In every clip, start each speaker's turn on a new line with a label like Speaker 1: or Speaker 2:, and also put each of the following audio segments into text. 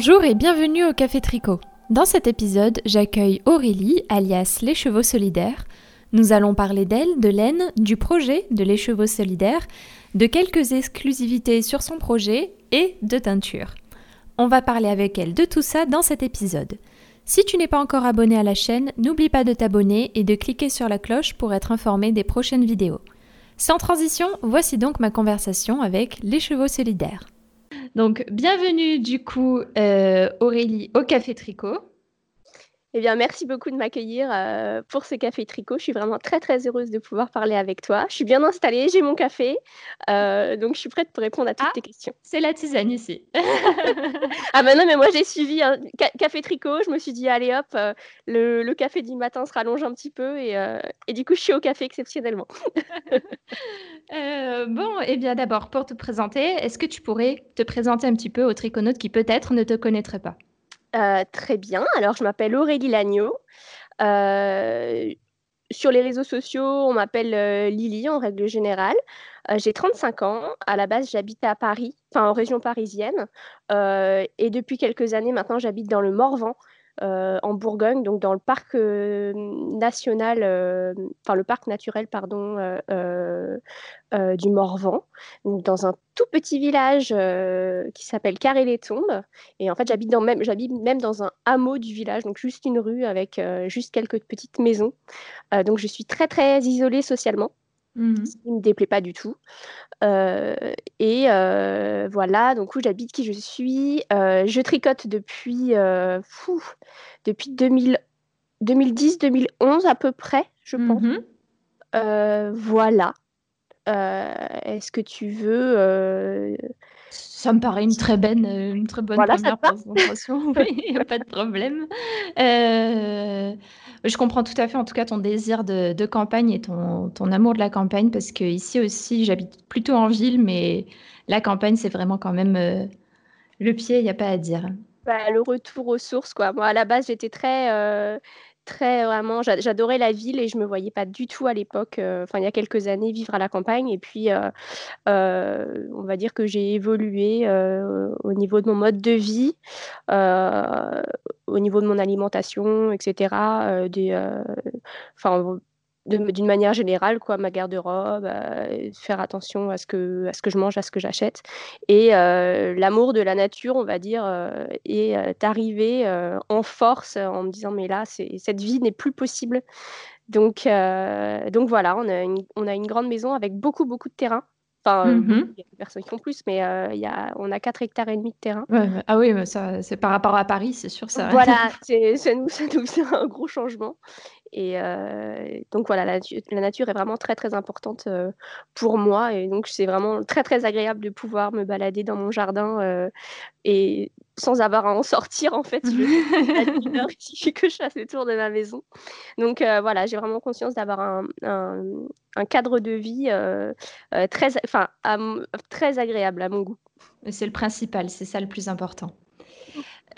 Speaker 1: Bonjour et bienvenue au Café Tricot. Dans cet épisode, j'accueille Aurélie, alias Les Chevaux Solidaires. Nous allons parler d'elle, de laine, du projet de Les Chevaux Solidaires, de quelques exclusivités sur son projet et de teinture. On va parler avec elle de tout ça dans cet épisode. Si tu n'es pas encore abonné à la chaîne, n'oublie pas de t'abonner et de cliquer sur la cloche pour être informé des prochaines vidéos. Sans transition, voici donc ma conversation avec Les Chevaux Solidaires. Donc, bienvenue du coup, euh, Aurélie, au Café Tricot.
Speaker 2: Eh bien, merci beaucoup de m'accueillir euh, pour ce café tricot. Je suis vraiment très très heureuse de pouvoir parler avec toi. Je suis bien installée, j'ai mon café, euh, donc je suis prête pour répondre à toutes
Speaker 1: Ah.
Speaker 2: tes questions.
Speaker 1: C'est la tisane ici.
Speaker 2: Ah ben non, mais moi j'ai suivi un ca- café tricot. Je me suis dit allez hop, euh, le, le café du matin se rallonge un petit peu et, et du coup je suis au café exceptionnellement.
Speaker 1: Bon, eh bien d'abord, pour te présenter, est-ce que tu pourrais te présenter un petit peu aux triconautes qui peut-être ne te connaîtraient pas?
Speaker 2: Euh, très bien. Alors je m'appelle Aurélie Lagneau. Sur les réseaux sociaux, on m'appelle euh, Lily en règle générale. Euh, j'ai 35 ans. À la base, j'habite à Paris, enfin en région parisienne. Et depuis quelques années maintenant, j'habite dans le Morvan, euh, en Bourgogne, donc dans le parc euh, national, euh, enfin le parc naturel, pardon, du Morvan, donc dans un tout petit village qui s'appelle Carré-les-Tombes. Et en fait, j'habite même, j'habite même dans un hameau du village, donc juste une rue avec juste quelques petites maisons. Donc je suis très très isolée socialement ce qui ne me déplaît pas du tout. Euh, et euh, voilà, donc où j'habite, qui je suis. Euh, je tricote depuis, fou, depuis 2000 2010-2011 à peu près, je pense.
Speaker 1: Mhm.
Speaker 2: Euh, voilà. Est-ce que tu veux...
Speaker 1: Ça me paraît une très bonne, euh, une très bonne
Speaker 2: Voilà,
Speaker 1: première
Speaker 2: te va
Speaker 1: présentation. Oui, y a pas de problème. Euh, je comprends tout à fait, en tout cas, ton désir de, de campagne et ton, ton amour de la campagne, parce que ici aussi, j'habite plutôt en ville, mais la campagne, c'est vraiment quand même euh, le pied, il n'y a pas à dire.
Speaker 2: bah, le retour aux sources, quoi. Moi, à la base, j'étais très, euh, très vraiment, j'a- j'adorais la ville et je me voyais pas du tout à l'époque, euh, enfin, il y a quelques années, vivre à la campagne. Et puis, euh, euh, on va dire que j'ai évolué au niveau de mon mode de vie, au niveau de mon alimentation, etc. d'une manière générale, quoi, ma garde-robe, euh, faire attention à ce que, à ce que je mange, à ce que j'achète. Et euh, l'amour de la nature, on va dire, euh, est arrivé en force en me disant, mais là, cette vie n'est plus possible. Donc, donc voilà, on a, une, on a une grande maison avec beaucoup, beaucoup de terrain. Enfin, euh,
Speaker 1: Mhm.
Speaker 2: il y a des personnes qui font plus, mais euh, il y a, on a 4 hectares et demi de terrain.
Speaker 1: Ouais, ouais. Ah oui, mais ça, c'est par rapport à Paris, c'est sûr, ça.
Speaker 2: Voilà, c'est, ça nous, ça nous fait un gros changement. Et euh, donc voilà, la, natu- la nature est vraiment très très importante euh, pour moi. Et donc c'est vraiment très très agréable de pouvoir me balader dans mon jardin euh, et sans avoir à en sortir en fait. Je il suffit que je fasse le tour de ma maison. Donc euh, voilà, j'ai vraiment conscience d'avoir un, un- un cadre de vie euh, euh, très, enfin, très agréable à mon goût.
Speaker 1: C'est le principal, c'est ça le plus important.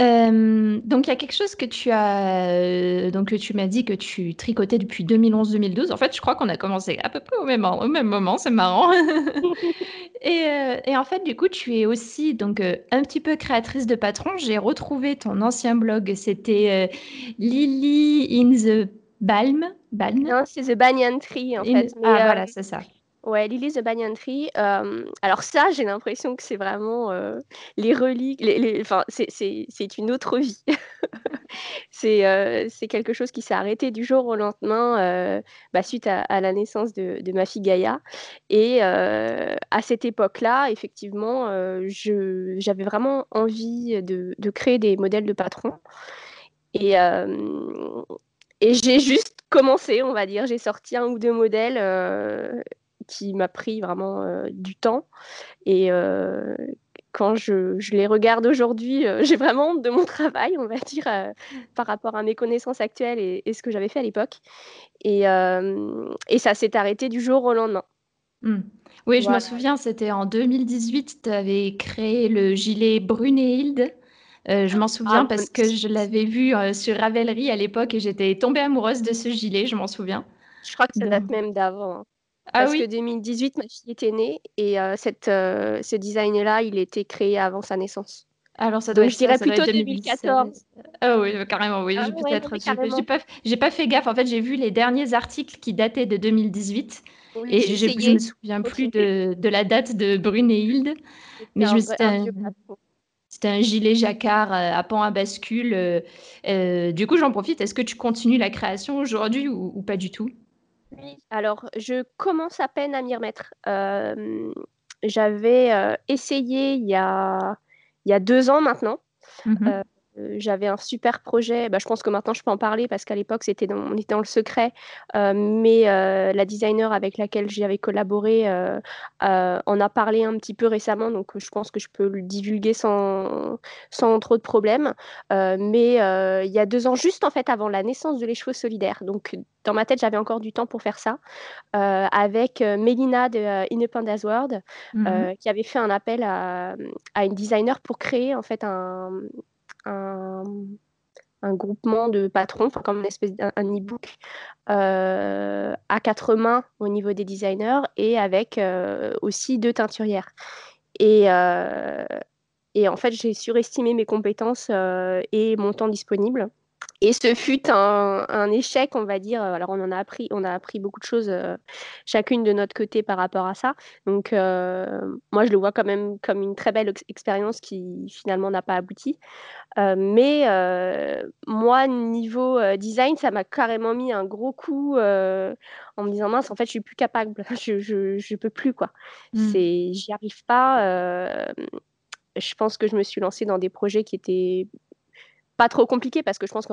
Speaker 1: Euh, donc il y a quelque chose que tu as, euh, donc que tu m'as dit que tu tricotais depuis 2011-2012. En fait, je crois qu'on a commencé à peu près au même, au même moment, c'est marrant. et, euh, et en fait, du coup, tu es aussi donc un petit peu créatrice de patron. J'ai retrouvé ton ancien blog, c'était Lily in the Balm, Balm?
Speaker 2: Non, c'est The Banyan Tree en
Speaker 1: In-
Speaker 2: fait. mais,
Speaker 1: ah voilà, c'est ça.
Speaker 2: Ouais, Lily the Banyan Tree. alors ça, j'ai l'impression que c'est vraiment les reliques. Les, les- enfin, c'est, une autre vie. c'est, euh, quelque chose qui s'est arrêté du jour au lendemain bah, suite à, la naissance de, de ma fille Gaïa. Et à cette époque-là, effectivement, j'avais vraiment envie de, de créer des modèles de patrons. Et, et j'ai juste commencé, on va dire. J'ai sorti un ou deux modèles qui m'a pris vraiment euh, du temps. Et euh, quand je, je les regarde aujourd'hui, euh, j'ai vraiment honte de mon travail, on va dire, euh, par rapport à mes connaissances actuelles et, et ce que j'avais fait à l'époque. Et, euh, et ça s'est arrêté du jour au lendemain.
Speaker 1: Hmm. Oui, je me souviens, c'était en 2018, tu avais créé le gilet Brunehilde. Euh, je m'en souviens
Speaker 2: Ah,
Speaker 1: parce que je l'avais vu sur Ravelry à l'époque et j'étais tombée amoureuse de ce gilet, je m'en souviens.
Speaker 2: Je crois que ça date
Speaker 1: Donc-
Speaker 2: même d'avant.
Speaker 1: Ah
Speaker 2: Parce
Speaker 1: oui,
Speaker 2: que 2018, ma fille était née et euh, cette, euh, ce design-là, il était créé avant sa naissance.
Speaker 1: Alors ça doit
Speaker 2: Donc,
Speaker 1: être
Speaker 2: je dirais
Speaker 1: ça,
Speaker 2: plutôt
Speaker 1: être
Speaker 2: 2014.
Speaker 1: 2016. Ah oui, carrément, oui,
Speaker 2: Ah
Speaker 1: j'ai
Speaker 2: ouais,
Speaker 1: peut-être,
Speaker 2: mais
Speaker 1: j'ai pas, pas, fait gaffe. En fait, j'ai vu les derniers articles qui dataient de 2018
Speaker 2: Oui,
Speaker 1: et je, je me souviens plus de, de la date de mais je
Speaker 2: un,
Speaker 1: me
Speaker 2: vrai-
Speaker 1: c'était
Speaker 2: un
Speaker 1: gilet jacquard euh, à pan à bascule. euh, du coup, j'en profite. Est-ce que tu continues la création aujourd'hui ou, ou pas du tout?
Speaker 2: Oui, alors je commence à peine à m'y remettre. Euh, j'avais euh, essayé il y a, il y a deux ans maintenant.
Speaker 1: Mhm.
Speaker 2: Euh, j'avais un super projet. Bah, je pense que maintenant je peux en parler parce qu'à l'époque c'était dans, on était dans le secret. Euh, mais euh, la designer avec laquelle j'avais collaboré euh, en a parlé un petit peu récemment, donc je pense que je peux le divulguer sans, sans trop de problèmes. Mais il y a deux ans, juste en fait avant la naissance de les chevaux solidaires. Donc dans ma tête j'avais encore du temps pour faire ça avec Mélina de Independence World,
Speaker 1: Mhm.
Speaker 2: euh, qui avait fait un appel à, à une designer pour créer en fait un, un, groupement de patrons, comme une espèce d'un un e-book euh, à quatre mains au niveau des designers et avec euh, aussi deux teinturières. Et, euh, et en fait, j'ai surestimé mes compétences et mon temps disponible. Et ce fut un, un échec, on va dire. Alors, on en a appris, on a appris beaucoup de choses, euh, chacune de notre côté par rapport à ça. Donc, euh, moi, je le vois quand même comme une très belle ex- expérience qui finalement n'a pas abouti. Euh, mais moi, niveau design, ça m'a carrément mis un gros coup en me disant, mince, en fait, je suis plus capable. Je, je, je peux plus, quoi.
Speaker 1: Mm.
Speaker 2: C'est, j'y arrive pas. je pense que je me suis lancée dans des projets qui étaient pas trop compliqué parce que je pense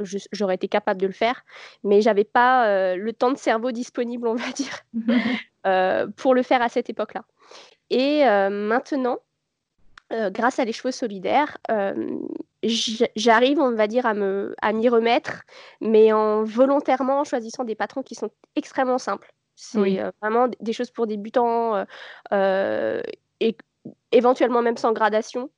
Speaker 2: je- j'aurais été capable de le faire, mais j'avais pas euh, le temps de cerveau disponible, on va dire, euh, pour le faire à cette époque-là. Et euh, maintenant, grâce à les chevaux solidaires, j'arrive, on va dire, à me, à m'y remettre, mais en volontairement en choisissant des patrons qui sont extrêmement simples. C'est
Speaker 1: Oui.
Speaker 2: vraiment des choses pour débutants et éventuellement même sans gradation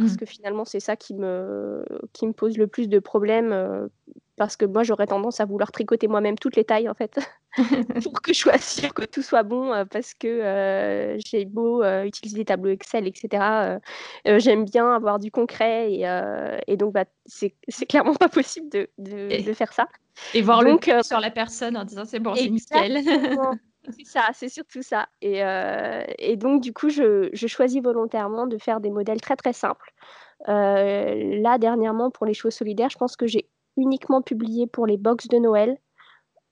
Speaker 2: parce
Speaker 1: Mm.
Speaker 2: que finalement, c'est ça qui me, qui me pose le plus de problèmes. euh, parce que moi, j'aurais tendance à vouloir tricoter moi-même toutes les tailles, en fait, pour que je sois sûre que tout soit bon, euh, parce que euh, j'ai beau utiliser des tableaux Excel, etc. j'aime bien avoir du concret, et, et donc, bah, c'est clairement pas possible de, de, de
Speaker 1: Et,
Speaker 2: faire ça.
Speaker 1: et voir
Speaker 2: Donc,
Speaker 1: sur la personne en disant c'est bon, c'est nickel.
Speaker 2: C'est ça, c'est surtout ça. Et, euh, donc, du coup, je, choisis volontairement de faire des modèles très, très simples euh, là, dernièrement, pour les chevaux solidaires, je pense que j'ai uniquement publié pour les box de Noël,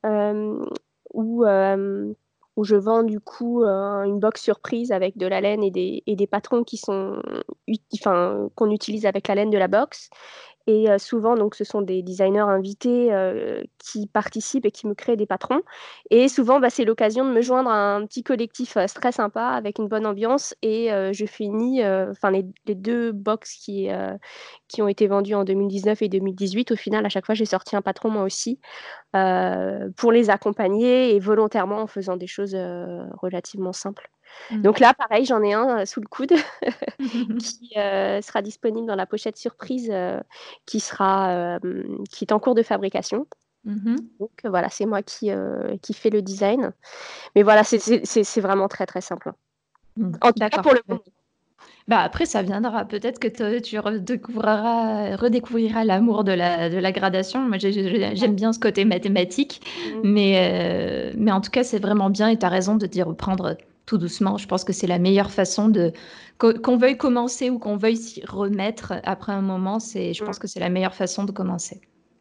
Speaker 2: euh, où, je vends du coup une box surprise avec de la laine et des, et patrons qui sont, qu'on utilise avec la laine de la box. Et euh, souvent, donc, ce sont des designers invités euh, qui participent et qui me créent des patrons. Et souvent, bah, c'est l'occasion de me joindre à un petit collectif euh, très sympa avec une bonne ambiance. Et je finis, enfin, les, deux box qui, qui ont été vendues en 2019 et 2018, au final, à chaque fois, j'ai sorti un patron moi aussi pour les accompagner et volontairement en faisant des choses relativement simples.
Speaker 1: Mm.
Speaker 2: Donc là, pareil, j'en ai un euh, sous le coude qui euh, sera disponible dans la pochette surprise euh, qui, sera, qui est en cours de fabrication.
Speaker 1: Mhm.
Speaker 2: Donc voilà, c'est moi qui, qui fais le design. Mais voilà, c'est- vraiment très très simple.
Speaker 1: Mm.
Speaker 2: En tout cas pour le moment.
Speaker 1: Bah après, ça viendra. Peut-être que te- tu redécouvriras, redécouvriras l'amour de la, de la gradation. Moi, j'ai- j'ai- j'aime bien ce côté mathématique,
Speaker 2: Mm.
Speaker 1: mais, euh, mais en tout cas, c'est vraiment bien et tu as raison de d'y reprendre tout doucement. Je pense que c'est la meilleure façon de... Qu'on veuille commencer ou qu'on veuille s'y remettre après un moment, c'est, je pense
Speaker 2: Mm.
Speaker 1: que c'est la meilleure façon de commencer.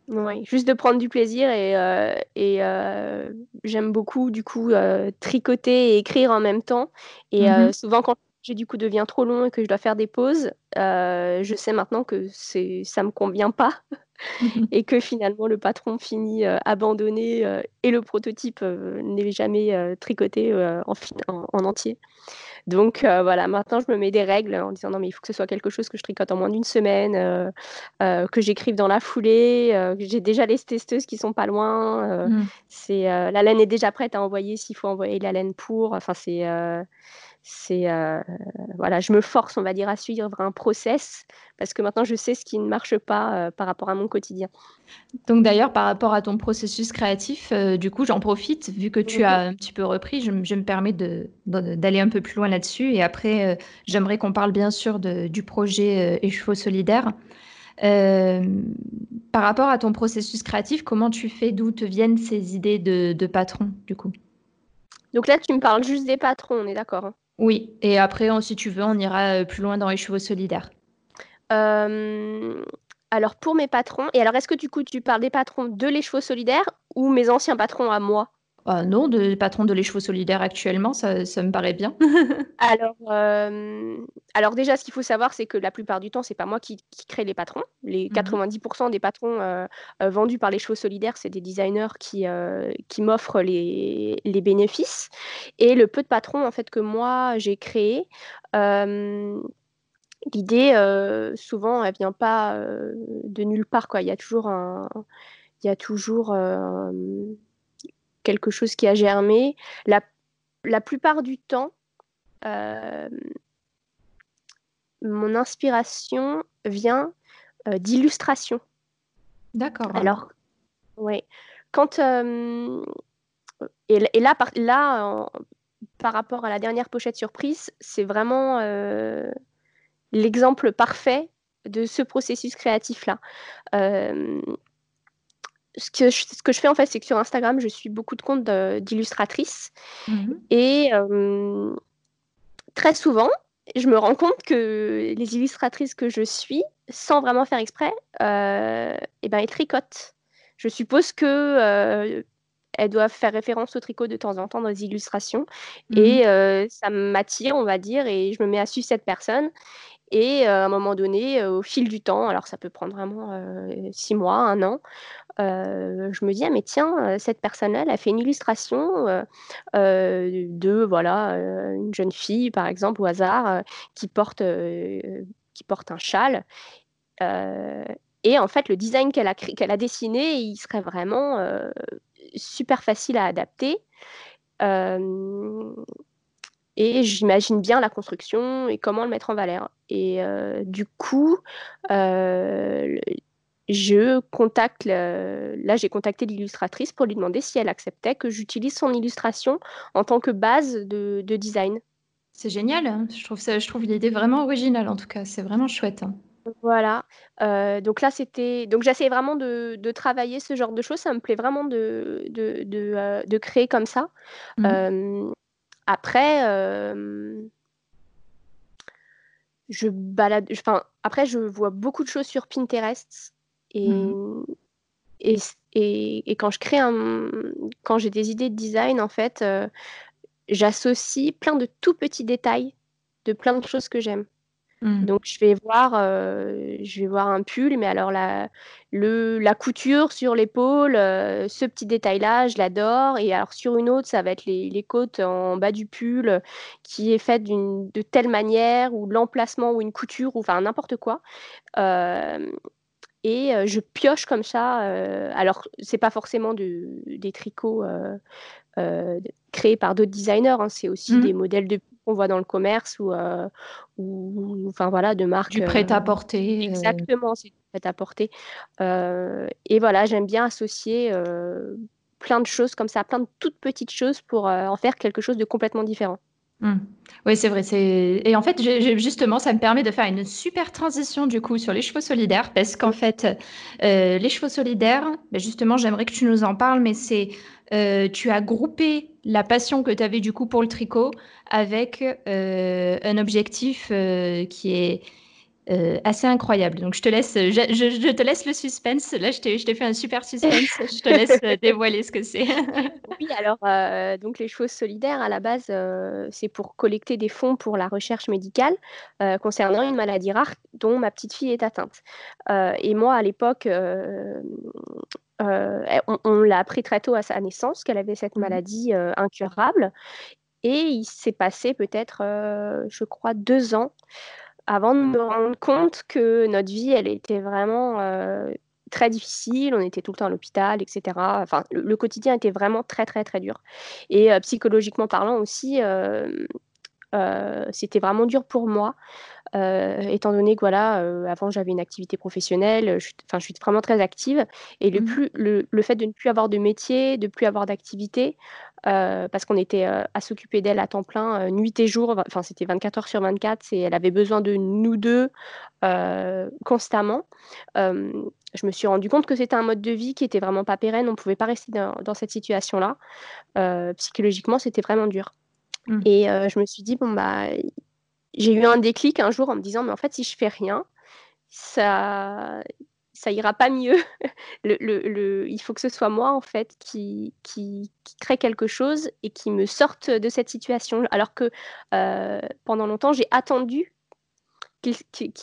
Speaker 2: Ouais, juste de prendre du plaisir et, euh, et euh, j'aime beaucoup du coup euh, tricoter et écrire en même temps. Et
Speaker 1: Mhm.
Speaker 2: souvent quand j'ai du coup devient trop long et que je dois faire des pauses, je sais maintenant que c'est ça me convient pas et que finalement le patron finit euh, abandonné euh, et le prototype euh, n'est jamais tricoté en, fi- en, en entier. Donc voilà, maintenant je me mets des règles en disant non mais il faut que ce soit quelque chose que je tricote en moins d'une semaine, que j'écrive dans la foulée, que j'ai déjà les testeuses qui sont pas loin.
Speaker 1: Mm.
Speaker 2: c'est la laine est déjà prête à envoyer s'il faut envoyer la laine pour. Enfin c'est euh, c'est voilà, je me force, on va dire, à suivre un process parce que maintenant je sais ce qui ne marche pas par rapport à mon quotidien.
Speaker 1: Donc d'ailleurs, par rapport à ton processus créatif, du coup, j'en profite vu que tu as un petit peu repris, je, me permets d'aller un peu plus loin là-dessus et après, j'aimerais qu'on parle bien sûr du projet Écheveau solidaire. par rapport à ton processus créatif, comment tu fais, d'où te viennent ces idées de, de patron, du coup?
Speaker 2: Donc là, tu me parles juste des patrons, on est d'accord hein?
Speaker 1: Oui, et après, si tu veux, on ira euh, plus loin dans les chevaux solidaires.
Speaker 2: Euh, alors pour mes patrons, et alors est-ce que du coup tu parles des patrons de les chevaux solidaires ou mes anciens patrons à moi?
Speaker 1: Ah non, de patron de l'écheveau solidaire actuellement, ça, me paraît bien.
Speaker 2: alors, euh, alors déjà, ce qu'il faut savoir, c'est que la plupart du temps, c'est pas moi qui, crée les patrons. Les 90% mmh des patrons euh, euh, vendus par les chevaux solidaires, c'est des designers qui, qui m'offrent les, les, bénéfices. Et le peu de patrons en fait que moi j'ai créé, l'idée souvent, elle vient pas de nulle part. Quoi. Il y a toujours un, il y a toujours quelque chose qui a germé. La, la plupart du temps, euh, mon inspiration vient euh, d'illustration.
Speaker 1: D'accord.
Speaker 2: Alors, oui. Quand. Euh, et, là, par, là par rapport à la dernière pochette surprise, c'est vraiment l'exemple parfait de ce processus créatif-là ce que, je, ce que je fais en fait, c'est que sur Instagram, je suis beaucoup de comptes d'illustratrices. Mmh et très souvent, je me rends compte que les illustratrices que je suis, sans vraiment faire exprès, euh, eh ben, elles tricotent. Je suppose que euh, elles doivent faire référence au tricot de temps en temps dans les illustrations. Mmh et euh, ça m'attire, on va dire, et je me mets à suivre cette personne. Et à un moment donné, au fil du temps, alors ça peut prendre vraiment six mois, un an, je me dis, ah mais tiens, cette personne-là, elle a fait une illustration de, voilà, une jeune fille, par exemple, au hasard, qui, porte, qui porte un châle. et en fait, le design qu'elle a, qu'elle a dessiné, il serait vraiment super facile à adapter. Et j'imagine bien la construction et comment le mettre en valeur. Et euh, du coup, euh, je contacte, là j'ai contacté l'illustratrice pour lui demander si elle acceptait que j'utilise son illustration en tant que base de, design.
Speaker 1: C'est génial, hein. je trouve, ça, je trouve l'idée vraiment originale en tout cas, c'est vraiment chouette. Hein.
Speaker 2: Voilà, euh, donc là c'était donc j'essaie vraiment de, travailler ce genre de choses, ça me plaît vraiment de, de, créer comme ça. Mmh. Après, euh, je balade, enfin, après, je vois beaucoup de choses sur Pinterest et, mmh et, et, quand je crée un, quand j'ai des idées de design, en fait, euh, j'associe plein de tout petits détails de plein de choses que j'aime. Mmh. Donc je vais voir, euh, je vais voir un pull, mais alors la, le, la couture sur l'épaule, euh, ce petit détail-là, je l'adore. Et alors sur une autre, ça va être les, les côtes en bas du pull qui est faite de telle manière, ou l'emplacement, ou une couture, ou enfin n'importe quoi. Euh, et je pioche comme ça. alors, c'est pas forcément des tricots créés par d'autres designers, hein, c'est aussi mmh. des modèles de qu'on voit dans le commerce ou, euh, ou enfin voilà, de marques.
Speaker 1: Du prêt-à-porter.
Speaker 2: Euh. exactement, c'est du prêt-à-porter. Euh, et voilà, j'aime bien associer plein de choses comme ça, plein de toutes petites choses pour en faire quelque chose de complètement différent.
Speaker 1: Mmh. Oui, c'est vrai. Et en fait, justement, ça me permet de faire une super transition du coup sur les chevaux solidaires parce qu'en fait, les chevaux solidaires, ben, justement, j'aimerais que tu nous en parles, mais c'est euh, tu as groupé la passion que tu avais du coup pour le tricot avec euh, un objectif euh, qui est assez incroyable. Donc je te laisse, je, te laisse le suspense. Là, je t'ai fait un super suspense. je te laisse dévoiler ce que c'est.
Speaker 2: oui, alors donc les choses solidaires à la base, c'est pour collecter des fonds pour la recherche médicale concernant une maladie rare dont ma petite fille est atteinte. et moi, à l'époque, euh, on, l'a appris très tôt à sa naissance qu'elle avait cette mmh maladie euh, incurable. Et il s'est passé peut-être, euh, je crois, deux ans avant de me rendre compte que notre vie, elle était vraiment très difficile. On était tout le temps à l'hôpital, etc. Enfin, le, quotidien était vraiment très, très, très dur. Et psychologiquement parlant aussi, c'était vraiment dur pour moi, étant donné que voilà, avant j'avais une activité professionnelle, je enfin je suis vraiment très active et le mmh plus le le fait de ne plus avoir de métier, de plus avoir d'activité, parce qu'on était, à s'occuper d'elle à temps plein, nuit et jour, enfin c'était 24 heures sur 24 et elle avait besoin de nous 2 constamment. je me suis rendu compte que c'était un mode de vie qui était vraiment pas pérenne, on pouvait pas rester dans dans cette situation-là. psychologiquement, c'était vraiment dur. Mmh. Et je me suis dit: «Bon, bah» j'ai eu un déclic un jour en me disant: «Mais en fait, si je fais rien, ça ça ira pas mieux. Le le il faut que ce soit moi, en fait, qui qui qui crée quelque chose et qui me sorte de cette situation». Alors que, pendant longtemps, j'ai attendu qu'il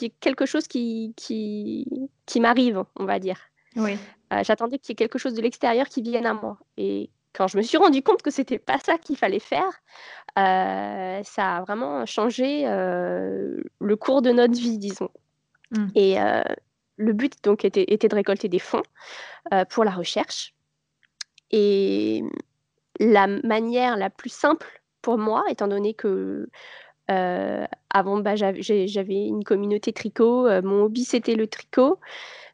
Speaker 2: y ait quelque chose qui qui qui m'arrive, on va dire.
Speaker 1: Oui.
Speaker 2: j'attendais qu'il y ait quelque chose de l'extérieur qui vienne à moi et quand je me suis rendu compte que c'était pas ça qu'il fallait faire, euh, ça a vraiment changé euh, le cours de notre vie, disons. Mmh. Et euh, le but donc était, était, de récolter des fonds pour la recherche. Et la manière la plus simple pour moi, étant donné que avant, bah, j'avais une communauté tricot, mon hobby c'était le tricot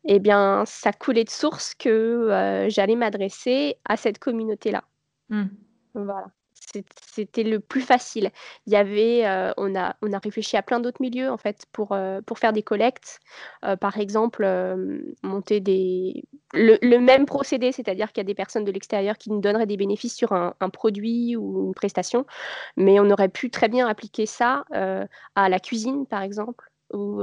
Speaker 2: eh bien, ça coulait de source que j'allais m'adresser à cette communauté-là. Mmh. Voilà, c'était le plus facile. Il y avait, on a on a réfléchi à plein d'autres milieux, en fait, pour, pour faire des collectes. par exemple, monter des le même procédé, c'est-à-dire qu'il y a des personnes de l'extérieur qui nous donneraient des bénéfices sur un produit ou une prestation, mais on aurait pu très bien appliquer ça, à la cuisine, par exemple, ou,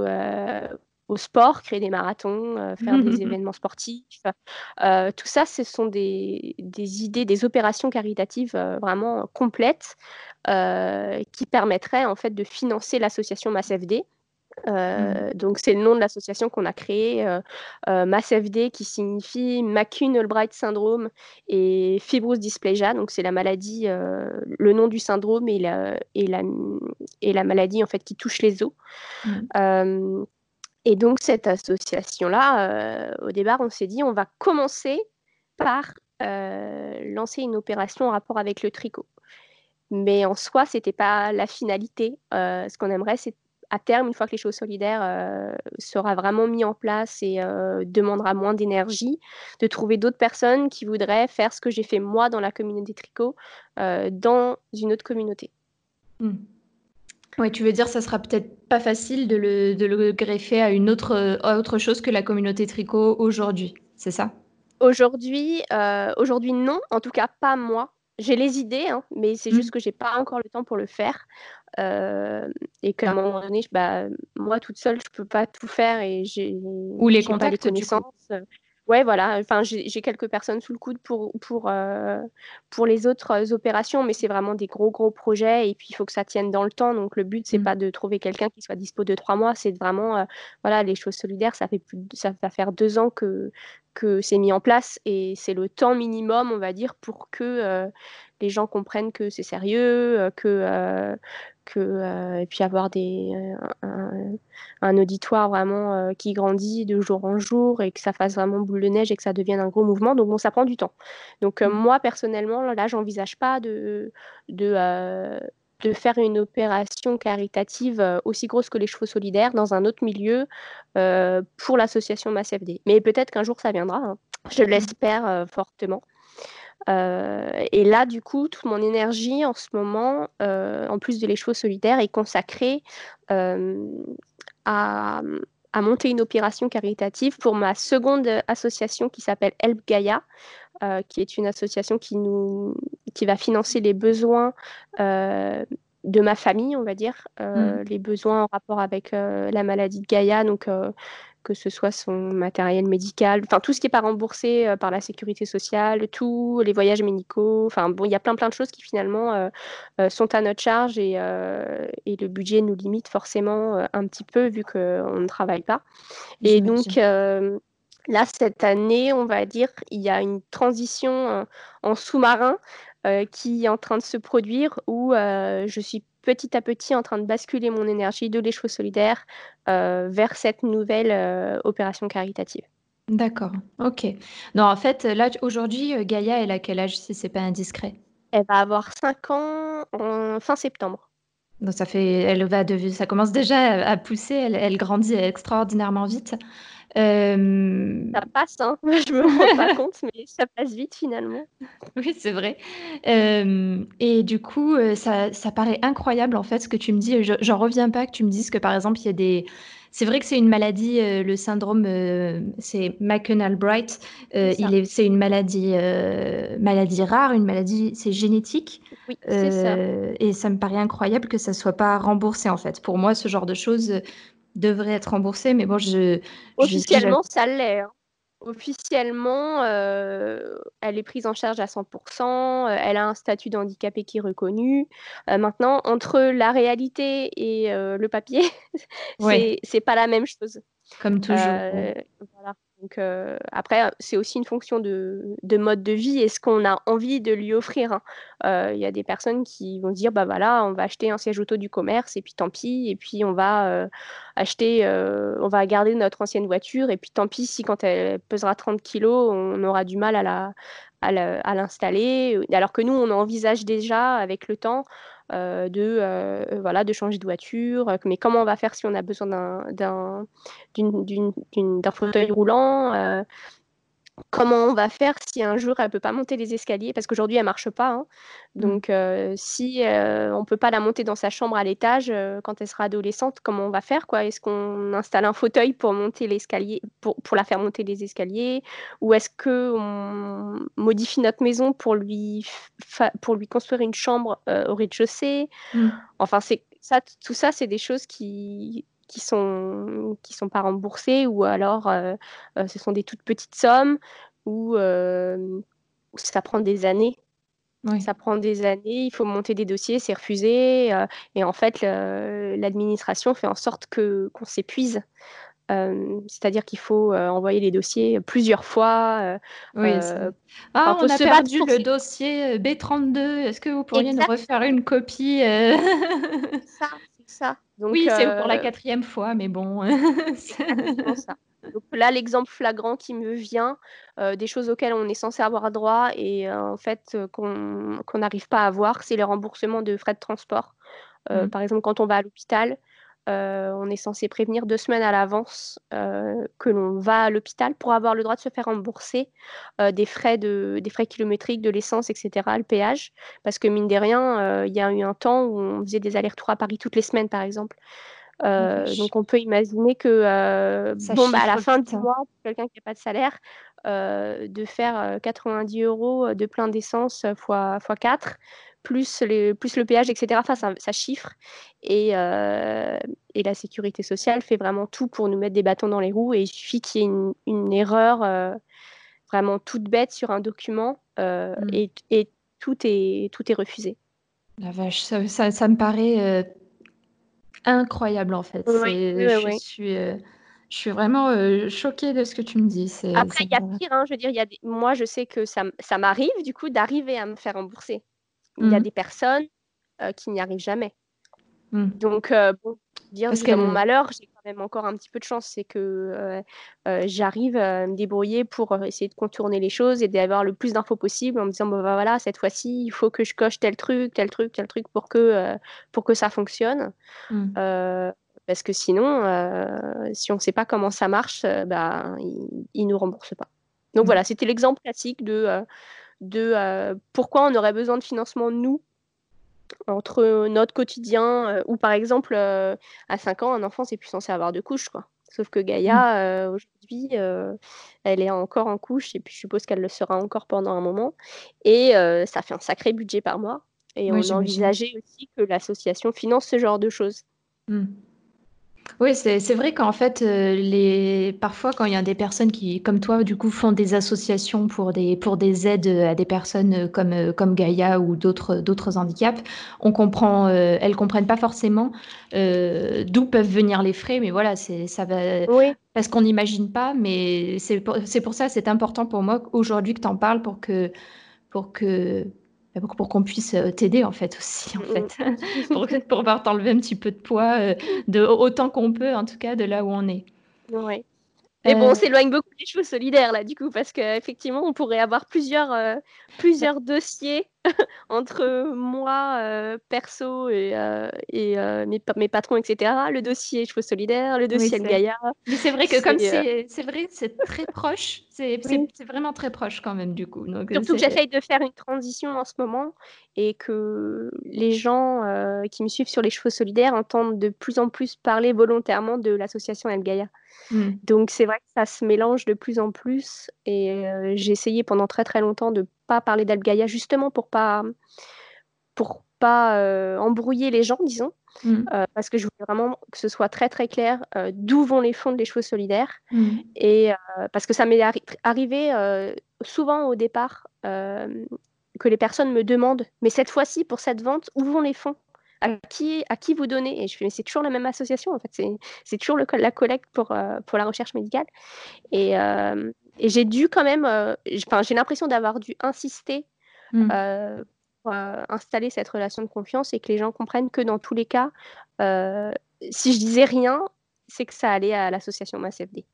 Speaker 2: au sport, créer des marathons, euh, faire des événements sportifs. Euh, tout ça, ce sont des, idées, des opérations caritatives euh, vraiment complètes qui permettraient en fait de financer l'association MassFD. Mmh. Donc c'est le nom de l'association qu'on a créée, MassFD qui signifie McCune Albright Syndrome et Fibrous Dysplasia. Donc c'est la maladie, le nom du syndrome et la, et la, et la maladie en fait qui touche les os. Et donc cette association-là, euh, au départ, on s'est dit, on va commencer par euh, lancer une opération en rapport avec le tricot. Mais en soi, ce n'était pas la finalité. Euh, ce qu'on aimerait, c'est à terme, une fois que les choses solidaires sera vraiment mis en place et demandera moins d'énergie, de trouver d'autres personnes qui voudraient faire ce que j'ai fait moi dans la communauté tricot dans une autre communauté.
Speaker 1: Mmh. Oui, tu veux dire, ça sera peut-être pas facile de le, de le greffer à une autre, autre chose que la communauté tricot aujourd'hui, c'est ça?
Speaker 2: Aujourd'hui, euh, aujourd'hui non, en tout cas pas moi. J'ai les idées, hein, mais c'est mmh. juste que j'ai pas encore le temps pour le faire. Euh, et qu'à un moment donné, bah, moi toute seule, je peux pas tout faire et j'ai
Speaker 1: ou les contacts, pas les connaissances.
Speaker 2: Ouais, voilà, enfin, j'ai quelques personnes sous le coude pour, pour, euh, pour les autres euh, opérations, mais c'est vraiment des gros, gros projets et puis il faut que ça tienne dans le temps. Donc, le but, c'est mmh. pas de trouver quelqu'un qui soit dispo de trois mois, c'est vraiment, euh, voilà, les choses solidaires, ça fait plus, ça va faire deux ans que, que c'est mis en place et c'est le temps minimum, on va dire, pour que les gens comprennent que c'est sérieux, que, que et puis avoir des, un, auditoire vraiment qui grandit de jour en jour et que ça fasse vraiment boule de neige et que ça devienne un gros mouvement. Donc bon, ça prend du temps. Donc mmh. moi personnellement, là, j'envisage pas de, de de faire une opération caritative aussi grosse que les chevaux solidaires dans un autre milieu pour l'association MassFD. Mais peut-être qu'un jour ça viendra, hein. je mmh. l'espère fortement. et là, du coup, toute mon énergie en ce moment, en plus de les chevaux solidaires, est consacrée à, à, monter une opération caritative pour ma seconde association qui s'appelle Help Gaia, euh, qui est une association qui, nous, qui va financer les besoins euh, de ma famille, on va dire, euh, mmh. les besoins en rapport avec la maladie de Gaïa, donc que ce soit son matériel médical, enfin tout ce qui n'est pas remboursé par la sécurité sociale, tous les voyages médicaux, enfin bon, il y a plein plein de choses qui finalement sont à notre charge et, et, le budget nous limite forcément un petit peu vu qu'on ne travaille pas. Et donc Là, cette année, on va dire, il y a une transition en sous-marin qui est en train de se produire où je suis petit à petit en train de basculer mon énergie de l'écheveau solidaire vers cette nouvelle opération caritative.
Speaker 1: D'accord, ok. Non, en fait, là, aujourd'hui, Gaïa, elle a quel âge si c'est pas indiscret?
Speaker 2: Elle va avoir 5 ans en fin septembre.
Speaker 1: Donc ça fait, elle va de, ça commence déjà à, pousser, elle, grandit extraordinairement vite.
Speaker 2: Euh, ça passe, hein. je me rends pas compte, mais ça passe vite finalement.
Speaker 1: Oui, c'est vrai. Euh, et du coup, euh, ça, ça, paraît incroyable en fait ce que tu me dis. J'en reviens pas que tu me dises que par exemple, il y a des, c'est vrai que c'est une maladie, euh, le syndrome, c'est McConnell-Bright. C'est une maladie, maladie rare, une maladie, c'est génétique.
Speaker 2: Oui, c'est ça.
Speaker 1: Et ça me paraît incroyable que ça soit pas remboursé en fait. Pour moi, ce genre de choses devrait être remboursé, mais bon, je.
Speaker 2: Officiellement, ça l'est. Hein. Officiellement, euh, elle est prise en charge à 100%, euh, elle a un statut d'handicapé qui est reconnu. Euh, maintenant, entre la réalité et le papier, c'est pas la même chose.
Speaker 1: Comme toujours. Voilà.
Speaker 2: Donc, euh, après, c'est aussi une fonction de, mode de vie et ce qu'on a envie de lui offrir. Hein. Euh, il y a des personnes qui vont dire bah voilà, on va acheter un siège auto du commerce et puis tant pis, et puis on va euh, acheter, on va garder notre ancienne voiture et puis tant pis si quand elle pesera 30 kilos, on aura du mal à l'installer. Alors que nous, on envisage déjà avec le temps euh, de, euh, voilà, de changer de voiture. Euh, mais comment on va faire si on a besoin d'un fauteuil roulant comment on va faire si un jour elle peut pas monter les escaliers? Parce qu'aujourd'hui elle marche pas. Hein. Mmh. Donc si on peut pas la monter dans sa chambre à l'étage quand elle sera adolescente, comment on va faire quoi? Est-ce qu'on installe un fauteuil pour monter l'escalier pour, pour, la faire monter les escaliers? Ou est-ce que on modifie notre maison pour lui pour lui construire une chambre au rez-de-chaussée? Mmh. Enfin c'est ça tout ça c'est des choses qui qui sont qui sont pas remboursées ou alors euh, euh, ce sont des toutes petites sommes ou euh, ça prend des années. Ça prend des années, il faut monter des dossiers, c'est refusé. et en fait, l'administration fait en sorte que qu'on s'épuise. C'est-à-dire qu'il faut envoyer les dossiers plusieurs fois.
Speaker 1: oui, ah, on a perdu le dossier B32. Est-ce que vous pourriez nous refaire une copie
Speaker 2: Ça, ça.
Speaker 1: oui, c'est pour la euh, quatrième fois, mais bon.
Speaker 2: ça. Donc là, l'exemple flagrant qui me vient, euh, des choses auxquelles on est censé avoir droit et euh, en fait qu'on n'arrive pas à avoir, c'est le remboursement de frais de transport. Mmh. Par exemple, quand on va à l'hôpital, euh, on est censé prévenir deux semaines à l'avance euh, que l'on va à l'hôpital pour avoir le droit de se faire rembourser euh, des, frais de, des frais kilométriques, de l'essence, etc., le péage. Parce que mine de rien, il y a eu un temps où on faisait des allers-retours à Paris toutes les semaines, par exemple. donc on peut imaginer que bon, bah, à la fin du mois, pour quelqu'un qui n'a pas de salaire, de faire 90 euros de plein d'essence fois, fois 4, plus, les, plus le péage, etc. Enfin, ça, chiffre. Euh, et, la sécurité sociale fait vraiment tout pour nous mettre des bâtons dans les roues. Et il suffit qu'il y ait une, erreur euh, vraiment toute bête sur un document euh, mm. et, tout, est, tout est refusé.
Speaker 1: La vache, ça, me paraît incroyable en fait. je, suis, je suis vraiment choquée de ce que tu me dis.
Speaker 2: Après, il y a pire. Hein, je veux dire, y a moi, je sais que ça, ça m'arrive du coup d'arriver à me faire rembourser. Il y a mmh. des personnes qui n'y arrivent jamais. Mmh. Donc, bon, dire Parce que mon malheur, j'ai quand même encore un petit peu de chance, c'est que j'arrive à me débrouiller pour essayer de contourner les choses et d'avoir le plus d'infos possible en me disant, bah, voilà, cette fois-ci, il faut que je coche tel truc, tel truc, tel truc pour que, pour que ça fonctionne. Mmh. parce que sinon, si on ne sait pas comment ça marche, bah, ils ne nous remboursent pas. Donc voilà, c'était l'exemple classique de de euh, pourquoi on aurait besoin de financement nous entre notre quotidien euh, ou par exemple euh, à 5 ans un enfant c'est plus censé avoir de couches quoi sauf que Gaïa mmh. aujourd'hui elle est encore en couche et puis je suppose qu'elle le sera encore pendant un moment et ça fait un sacré budget par mois et on a envisagé aussi que l'association finance ce genre de choses
Speaker 1: mmh. Oui, c'est vrai qu'en fait, euh, les parfois quand il y a des personnes qui, comme toi, du coup, font des associations pour des pour des aides, à des personnes, comme, euh, comme Gaïa ou d'autres handicaps, on comprend, euh, elles comprennent pas forcément, d'où peuvent venir les frais, mais voilà, c'est ça va parce qu'on n'imagine pas, mais c'est pour pour ça, c'est important pour moi aujourd'hui que tu en parles pour que pour que pour, qu'on puisse euh, t'aider en fait aussi en mm. fait pour, pour pouvoir t'enlever un petit peu de poids euh, de autant qu'on peut en tout cas de là où on est.
Speaker 2: Oui. Mais bon, on euh. s'éloigne beaucoup des chevaux solidaires là du coup parce qu'effectivement on pourrait avoir plusieurs plusieurs dossiers entre moi, euh, perso et, euh, et euh, mes, mes, patrons, etc. Le dossier Chevaux Solidaires, le dossier oui, Gaïa.
Speaker 1: Mais c'est vrai que comme c'est vrai, c'est très proche, c'est vraiment très proche quand même du coup.
Speaker 2: Donc, Surtout que j'essaye de faire une transition en ce moment et que les gens qui me suivent sur les Chevaux Solidaires entendent de plus en plus parler volontairement de l'association El Gaïa. Mmh. Donc c'est vrai que ça se mélange de plus en plus et j'ai essayé pendant très très longtemps de pas parler d'Algaïa justement pour pas pour pas embrouiller les gens, disons, mmh. parce que je voulais vraiment que ce soit très très clair d'où vont les fonds des chevaux solidaires mmh. et parce que ça m'est arrivé souvent au départ que les personnes me demandent mais cette fois-ci pour cette vente où vont les fonds? À qui, à qui vous donnez? Et je fais, mais c'est toujours la même association, en fait. C'est toujours le, la collecte pour, euh, pour la recherche médicale. Et, euh, et j'ai dû quand même, euh, j'ai l'impression d'avoir dû insister mmh. pour installer cette relation de confiance et que les gens comprennent que dans tous les cas, si je disais rien, c'est que ça allait à l'association MassFD.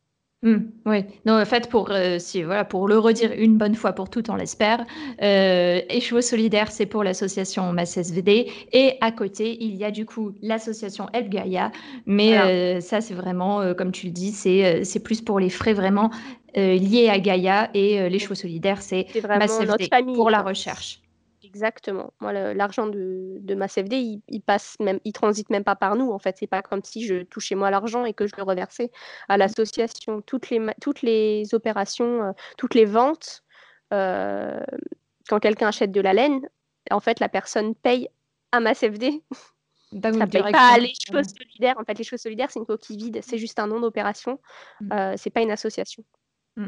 Speaker 1: Mmh, oui, non, en fait, pour, euh, si, voilà, pour le redire une bonne fois pour toutes, on l'espère, euh, Échevaux Solidaire, c'est pour l'association MassSVD. Et à côté, il y a du coup l'association El Gaia. Mais euh, ça, c'est vraiment, euh, comme tu le dis, c'est plus pour les frais vraiment liés à Gaia. Et les chevaux solidaires, c'est MassFD pour la recherche.
Speaker 2: Exactement. Moi, l'argent de, de ma CFD, il, passe même, il transite même pas par nous. En fait, c'est pas comme si je touchais moi l'argent et que je le reversais à l'association. Toutes les, toutes les opérations, euh, toutes les ventes, euh, quand quelqu'un achète de la laine, en fait, la personne paye à ma CFD. Ça paye pas les cheveux solidaires. En fait, les cheveux solidaires, c'est une coquille vide. C'est juste un nom d'opération. Mmh. Euh, c'est pas une association.
Speaker 1: Mmh.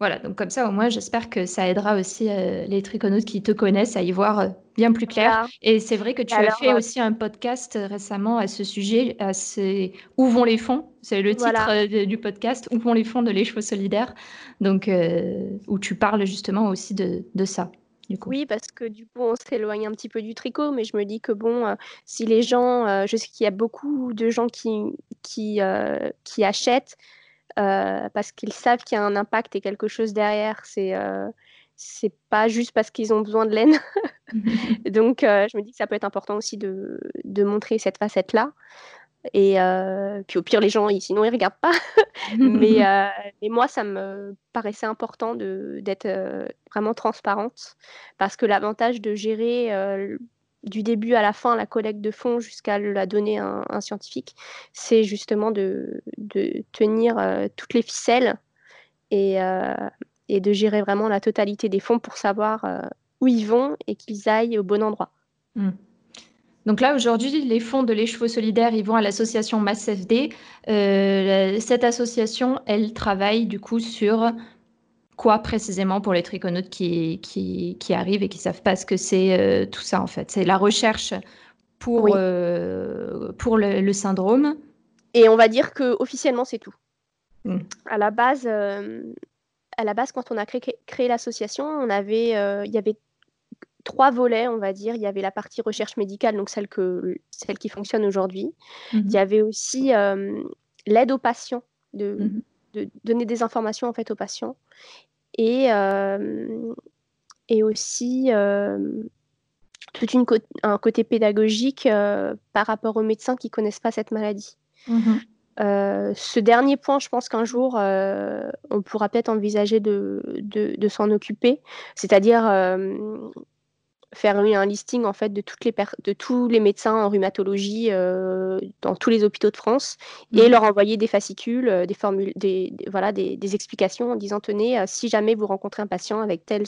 Speaker 1: Voilà, donc comme ça, au moins, j'espère que ça aidera aussi euh, les triconautes qui te connaissent à y voir euh, bien plus clair. Et c'est vrai que tu as fait euh, aussi un podcast récemment à ce sujet, à Où vont les fonds? C'est le titre du podcast, Où vont les fonds de les chevaux solidaires? Donc, où tu parles justement aussi de, ça.
Speaker 2: Oui, parce que du coup, on s'éloigne un petit peu du tricot, mais je me dis que bon, si les gens, je sais qu'il y a beaucoup de gens qui, qui, qui achètent, parce qu'ils savent qu'il y a un impact et quelque chose derrière. C'est euh, c'est pas juste parce qu'ils ont besoin de laine. Donc, euh, je me dis que ça peut être important aussi de, de montrer cette facette-là. Et puis au pire, les gens, sinon, ils regardent pas. mais, mais, moi, ça me paraissait important d'être vraiment transparente parce que l'avantage de gérer du début à la fin, la collecte de fonds jusqu'à la donner à un, scientifique, c'est justement de, tenir euh, toutes les ficelles euh, et, de gérer vraiment la totalité des fonds pour savoir euh, où ils vont et qu'ils aillent au bon endroit. Hmm.
Speaker 1: Donc là, aujourd'hui, les fonds de l'écheveau solidaire, ils vont à l'association MassFD. cette association, elle travaille du coup sur quoi précisément pour les triconautes qui, qui, qui, arrivent et qui ne savent pas ce que c'est euh, tout ça en fait C'est la recherche pour, euh, pour le, syndrome.
Speaker 2: Et on va dire que officiellement c'est tout. Hmm. À la base, euh, à la base, quand on a créé, créé l'association, on avait, il y avait trois volets, on va dire. Il y avait la partie recherche médicale, donc celle que celle qui fonctionne aujourd'hui. Mhm. Il y avait aussi l'aide aux patients, de, mhm. de, donner des informations en fait aux patients et, euh, et aussi euh, tout une un côté pédagogique euh, par rapport aux médecins qui ne connaissent pas cette maladie. Mmh ce dernier point, je pense qu'un jour, on pourra peut-être envisager de, de, de s'en occuper, c'est-à-dire faire un listing en fait de toutes les de tous les médecins en rhumatologie euh, dans tous les hôpitaux de France et mhm. leur envoyer des fascicules, euh, des formules, des, voilà des, explications en disant tenez euh, si jamais vous rencontrez un patient avec tel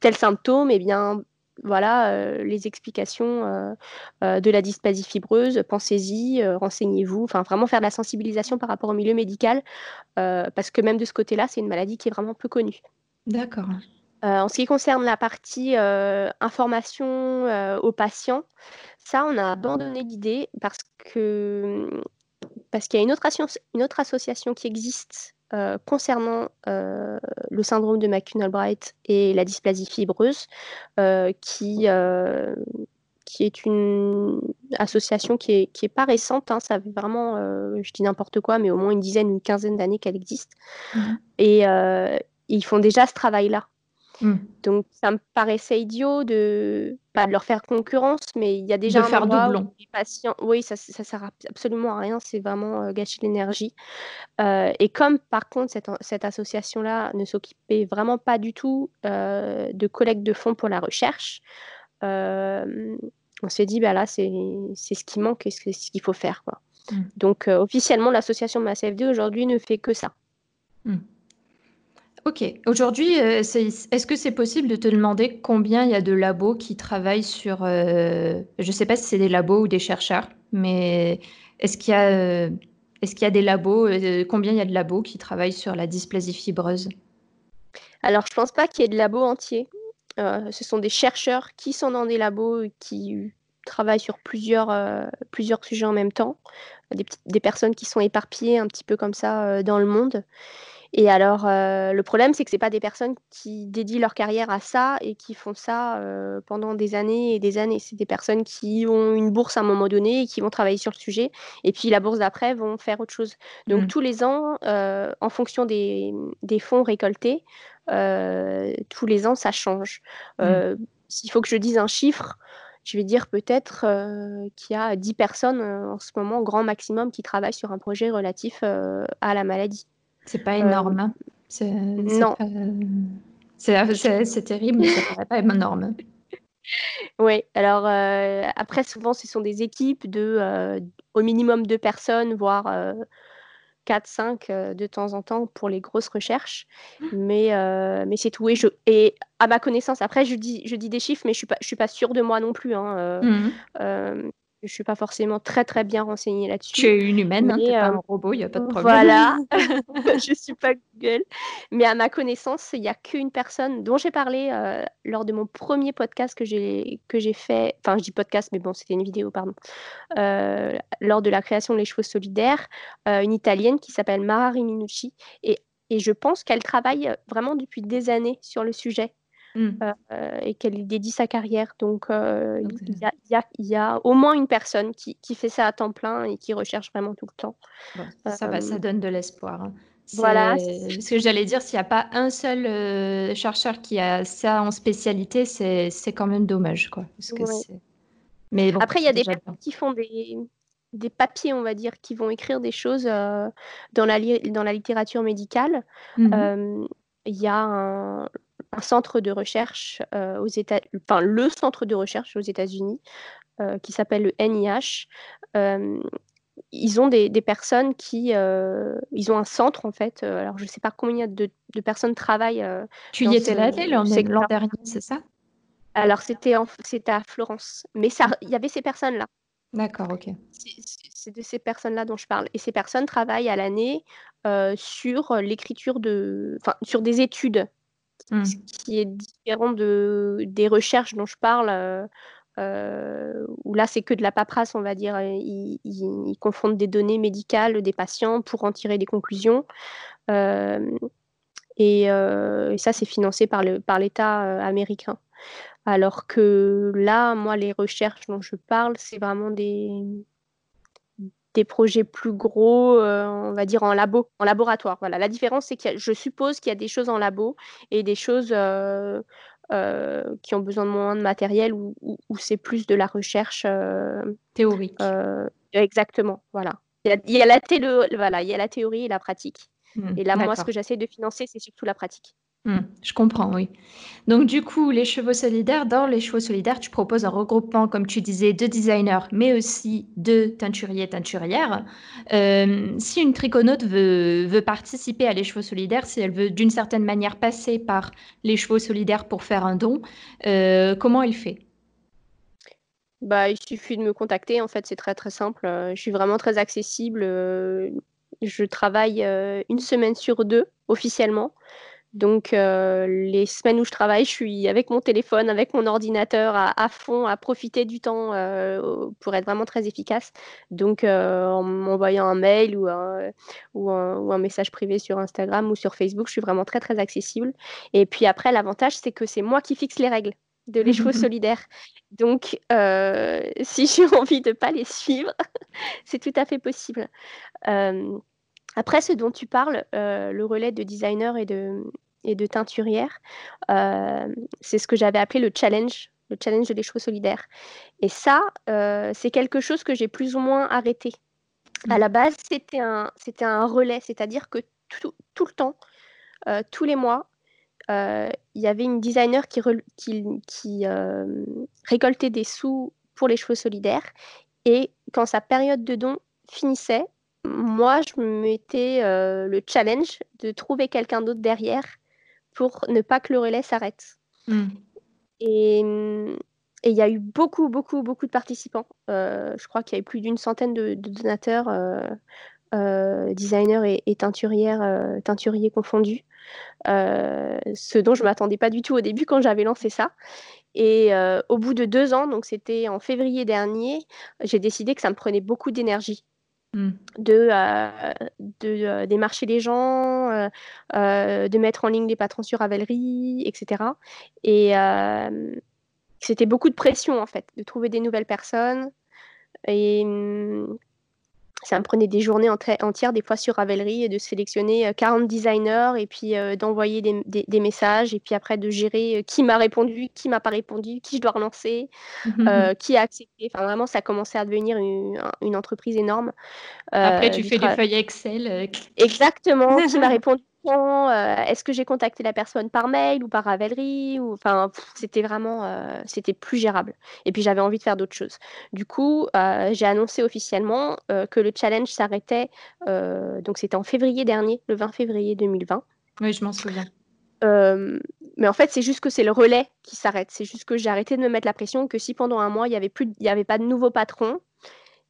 Speaker 2: tel symptôme eh bien voilà les explications de la dysplasie fibreuse, pensez-y, renseignez-vous, enfin vraiment faire de la sensibilisation par rapport au milieu médical, parce que même de ce côté-là, c'est une maladie qui est vraiment peu connue.
Speaker 1: D'accord.
Speaker 2: Euh, en ce qui concerne la partie euh, information euh, aux patients, ça, on a abandonné l'idée parce que parce qu'il y a une autre, une autre association qui existe concernant le syndrome de McCune-Albright et la dysplasie fibreuse, qui qui est une association qui est, qui est pas récente, hein, ça fait vraiment, je dis n'importe quoi, mais au moins une dizaine, une quinzaine d'années qu'elle existe. Mmh et ils font déjà ce travail-là. Mmh. Donc, ça me paraissait idiot de pas de leur faire concurrence, mais il y a déjà
Speaker 1: de un faire doublon.
Speaker 2: Les patients, oui, ça, ça sert absolument à rien, c'est vraiment gâcher l'énergie. et comme par contre cette, cette association-là ne s'occupait vraiment pas du tout de collecte de fonds pour la recherche, on s'est dit bah là c'est ce qui manque et c'est ce qu'il faut faire quoi. Mmh. Donc officiellement l'association MassFD aujourd'hui ne fait que ça. Mmh.
Speaker 1: Ok. Aujourd'hui, euh, est-ce que c'est possible de te demander combien il y a de labos qui travaillent sur... Euh, je ne sais pas si c'est des labos ou des chercheurs, mais est-ce qu'il y a, euh, des labos, combien il y a de labos qui travaillent sur la dysplasie fibreuse?
Speaker 2: Alors, je ne pense pas qu'il y ait de labos entiers. ce sont des chercheurs qui sont dans des labos qui travaillent sur plusieurs, sujets en même temps. Des, personnes qui sont éparpillées un petit peu comme ça dans le monde. Et alors, euh, le problème, c'est que ce pas des personnes qui dédient leur carrière à ça et qui font ça euh, pendant des années et des années. C'est des personnes qui ont une bourse à un moment donné et qui vont travailler sur le sujet. Et puis, la bourse d'après vont faire autre chose. Donc, mmh. tous les ans, euh, en fonction des, fonds récoltés, tous les ans, ça change. Mmh. S'il faut que je dise un chiffre, je vais dire peut-être qu'il y a 10 personnes en ce moment, grand maximum, qui travaillent sur un projet relatif à la maladie.
Speaker 1: C'est pas énorme. Hein. C'est, non. C'est, terrible, mais ça paraît pas énorme.
Speaker 2: Oui, alors euh, après, souvent, ce sont des équipes de euh, au minimum deux personnes, voire 4-5 euh, de temps en temps pour les grosses recherches. Mais, mais c'est tout. Et, je, et à ma connaissance, après, je dis, je dis des chiffres, mais je ne suis, suis, pas sûre de moi non plus. Hein, mmh je suis pas forcément très très bien renseignée là-dessus.
Speaker 1: Tu es une humaine, hein, tu pas un euh, robot, il n'y a pas de problème.
Speaker 2: Voilà, je suis pas Google. Mais à ma connaissance, il n'y a qu'une personne dont j'ai parlé euh, lors de mon premier podcast que j'ai que j'ai fait. Enfin, je dis podcast, mais bon, c'était une vidéo, pardon. Euh, lors de la création de les chevaux solidaires, une italienne qui s'appelle Mara Riminucci et et je pense qu'elle travaille vraiment depuis des années sur le sujet. Mmh. Euh, et qu'elle dédie sa carrière. Donc, euh, il y, a au moins une personne qui, fait ça à temps plein et qui recherche vraiment tout le temps.
Speaker 1: ça va, ça euh, donne de l'espoir. Hein. Voilà. Ce que j'allais dire, s'il n'y a pas un seul chercheur qui a ça en spécialité, c'est quand même dommage. Quoi, parce que
Speaker 2: Mais Après, il y a des personnes qui font des, des papiers, on va dire, qui vont écrire des choses dans, la dans la littérature médicale. Mmh il y a un, un centre de recherche euh, aux États, enfin le centre de recherche aux États-Unis euh, qui s'appelle le NIH. Euh, ils ont des, personnes qui, ils ont un centre en fait. alors je ne sais pas combien de, de personnes travaillent.
Speaker 1: tu y étais là l'an dernier, c'est ça?
Speaker 2: Alors c'était à Florence, mais ça, il y avait ces personnes là.
Speaker 1: D'accord, ok.
Speaker 2: C'est de ces personnes-là dont je parle. Et ces personnes travaillent à l'année sur l'écriture de, enfin, sur des études Mmh. Ce qui est différent de, des recherches dont je parle, euh, euh, où là, c'est que de la paperasse, on va dire. Ils, ils, confondent des données médicales des patients pour en tirer des conclusions. Euh, et, ça, c'est financé par l'État par américain. Alors que là, moi, les recherches dont je parle, c'est vraiment des, des projets plus gros, euh, on va dire en labo, en laboratoire. Voilà. La différence, c'est que je suppose qu'il y a des choses en labo et des choses euh, euh, qui ont besoin de moins de matériel ou, c'est plus de la recherche
Speaker 1: théorique.
Speaker 2: exactement. Voilà. Il y, a, la voilà, il y a la théorie et la pratique. Mmh, et là, moi, ce que j'essaie de financer, c'est surtout la pratique.
Speaker 1: Mmh, je comprends, oui. Donc du coup, les chevaux solidaires, dans les chevaux solidaires, tu proposes un regroupement, comme tu disais, de designers, mais aussi de teinturiers, teinturières. Euh, si une triconaute veut, participer à les chevaux solidaires, si elle veut d'une certaine manière passer par les chevaux solidaires pour faire un don, euh, comment elle fait?
Speaker 2: Bah, il suffit de me contacter. En fait, c'est très très simple. Euh, je suis vraiment très accessible. Je travaille une semaine sur deux officiellement. Donc, euh, les semaines où je travaille, je suis avec mon téléphone, avec mon ordinateur à, fond, à profiter du temps euh, pour être vraiment très efficace. Donc, euh, en m'envoyant un mail ou un, ou, un, message privé sur Instagram ou sur Facebook, je suis vraiment très, très accessible. Et puis après, l'avantage, c'est que c'est moi qui fixe les règles de les chevaux solidaires. Donc, si j'ai envie de ne pas les suivre, c'est tout à fait possible. Après, ce dont tu parles, le relais de designer et de, et de teinturière. c'est ce que j'avais appelé le challenge, le challenge de l'écheveau solidaire. Et ça, c'est quelque chose que j'ai plus ou moins arrêté. À mmh. la base, c'était un, c'était un relais, c'est-à-dire que tout, tout le temps, tous les mois, il y avait une designer qui, qui, qui récoltait des sous pour les cheveux solidaires. Et quand sa période de don finissait, moi, je me mettais le challenge de trouver quelqu'un d'autre derrière pour ne pas que le relais s'arrête. Mmh. Et il y a eu beaucoup, beaucoup, beaucoup de participants. je crois qu'il y a eu plus d'une centaine de, donateurs, designers et, teinturières, teinturiers confondus. ce dont je ne m'attendais pas du tout au début quand j'avais lancé ça. Et au bout de deux ans, donc c'était en février dernier, j'ai décidé que ça me prenait beaucoup d'énergie. Mmh. de, de démarcher les gens, de mettre en ligne les patrons sur Ravelry, etc. Et c'était beaucoup de pression en fait, de trouver des nouvelles personnes. Et mmh, ça me prenait des journées entières, des fois sur Ravelry, et de sélectionner 40 designers et puis d'envoyer des, messages et puis après de gérer qui m'a répondu, qui m'a pas répondu, qui je dois relancer, qui a accepté. Enfin, vraiment, ça commençait à devenir une, entreprise énorme.
Speaker 1: après, tu fais du feuillet Excel.
Speaker 2: Exactement, qui m'a répondu euh, est-ce que j'ai contacté la personne par mail ou par Ravelry ou enfin c'était vraiment euh, c'était plus gérable. Et puis j'avais envie de faire d'autres choses. Du coup euh, j'ai annoncé officiellement que le challenge s'arrêtait donc c'était en février dernier le 20 février 2020
Speaker 1: oui je m'en souviens.
Speaker 2: Mais en fait, c'est juste que c'est le relais qui s'arrête. C'est juste que j'ai arrêté de me mettre la pression que si pendant un mois, il n'y avait, plus, il y avait pas de nouveau patron,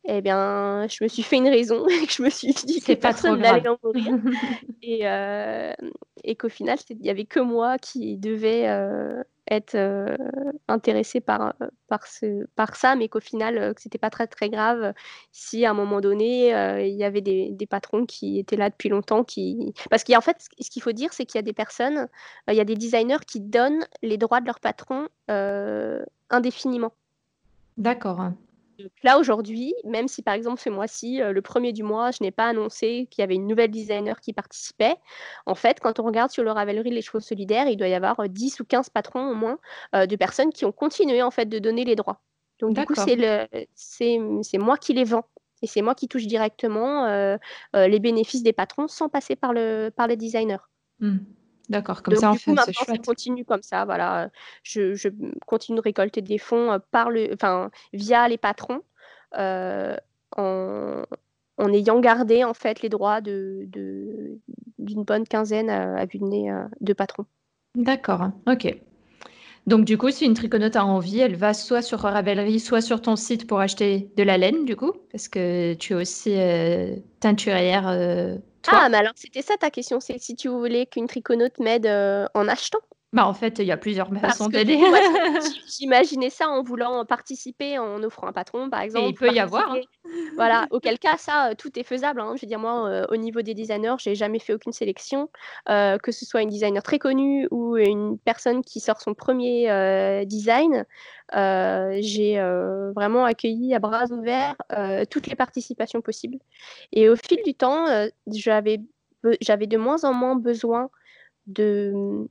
Speaker 2: eh bien, je me suis fait une raison et que je me suis dit que personne n'allait en mourir. et, euh, et qu'au final, il n'y avait que moi qui devais euh, être euh, intéressée par, par, ce, par ça, mais qu'au final, ce n'était pas très, très grave si à un moment donné, il y avait des, des, patrons qui étaient là depuis longtemps. Qui... Parce qu'en fait, ce qu'il faut dire, c'est qu'il y a des personnes, il y a des designers qui donnent les droits de leurs patrons indéfiniment.
Speaker 1: D'accord
Speaker 2: là, aujourd'hui, même si par exemple ce mois-ci, euh, le premier du mois, je n'ai pas annoncé qu'il y avait une nouvelle designer qui participait, en fait, quand on regarde sur le Ravelry les chevaux solidaires, il doit y avoir 10 euh, ou 15 patrons au moins euh, de personnes qui ont continué en fait de donner les droits. Donc du coup, c'est moi qui les vends. Et c'est moi qui touche directement les bénéfices des patrons sans passer par, le, par les designers.
Speaker 1: Mmh. D'accord, comme ça, en fait, c'est chouette.
Speaker 2: continue comme ça, voilà. Je, je, continue de récolter des fonds par le, enfin, via les patrons, euh, en, en, ayant gardé en fait les droits de, de d'une bonne quinzaine à, vue de nez de patrons.
Speaker 1: D'accord, ok. Donc du coup, si une triconote a envie, elle va soit sur Ravelry, soit sur ton site pour acheter de la laine, du coup, parce que tu es aussi teinturière
Speaker 2: ah, mais alors c'était ça ta question, c'est si tu voulais qu'une triconote m'aide euh, en achetant.
Speaker 1: Bah, en fait, il y a plusieurs façons d'aider.
Speaker 2: J'imaginais ça en voulant participer, en offrant un patron, par exemple.
Speaker 1: il peut y avoir. Hein.
Speaker 2: Voilà, auquel cas, ça, euh, tout est faisable. Hein. Je veux dire, moi, euh, au niveau des designers, j'ai jamais fait aucune sélection, que ce soit une designer très connue ou une personne qui sort son premier design. j'ai vraiment accueilli à bras ouverts toutes les participations possibles. Et au fil du temps, j'avais de moins en moins besoin de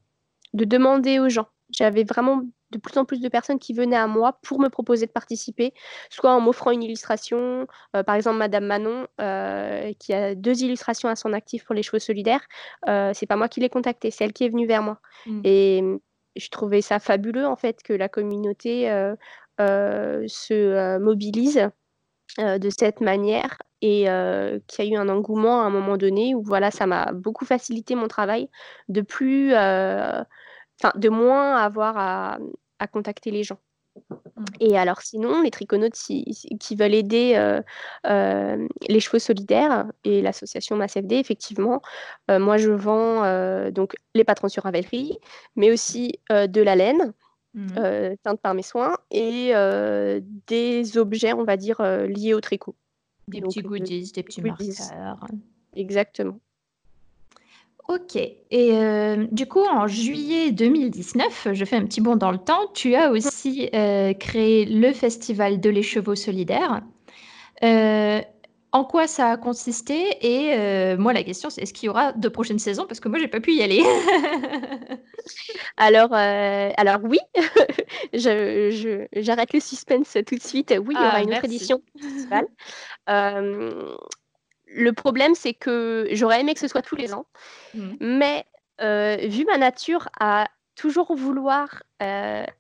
Speaker 2: de demander aux gens. J'avais vraiment de plus en plus de personnes qui venaient à moi pour me proposer de participer, soit en m'offrant une illustration, euh, par exemple Madame Manon, euh, qui a deux illustrations à son actif pour les cheveux solidaires, euh, c'est pas moi qui l'ai contactée, c'est elle qui est venue vers moi. Mmh. Et je trouvais ça fabuleux en fait que la communauté se mobilise de cette manière et qu'il y a eu un engouement à un moment donné où voilà ça m'a beaucoup facilité mon travail de plus enfin de moins avoir à, contacter les gens. Mmh. Et alors sinon, les triconautes qui veulent aider les chevaux solidaires et l'association MassFD, effectivement, moi je vends donc les patrons sur Ravelry, mais aussi de la laine, mmh. teinte par mes soins, et des objets, on va dire, liés au tricot.
Speaker 1: Des petits goodies, des petits marqueurs.
Speaker 2: Exactement.
Speaker 1: Ok. Et euh, du coup, en juillet 2019, je fais un petit bond dans le temps, tu as aussi euh, créé le Festival de l'écheveau solidaire. Euh, en quoi ça a consisté et moi la question c'est est-ce qu'il y aura de prochaines saisons? Parce que moi j'ai pas pu y aller.
Speaker 2: alors alors oui, j'arrête le suspense tout de suite. Oui, il y aura ah, une autre édition le problème c'est que j'aurais aimé que ce soit tous les ans, mmh. mais vu ma nature à toujours vouloir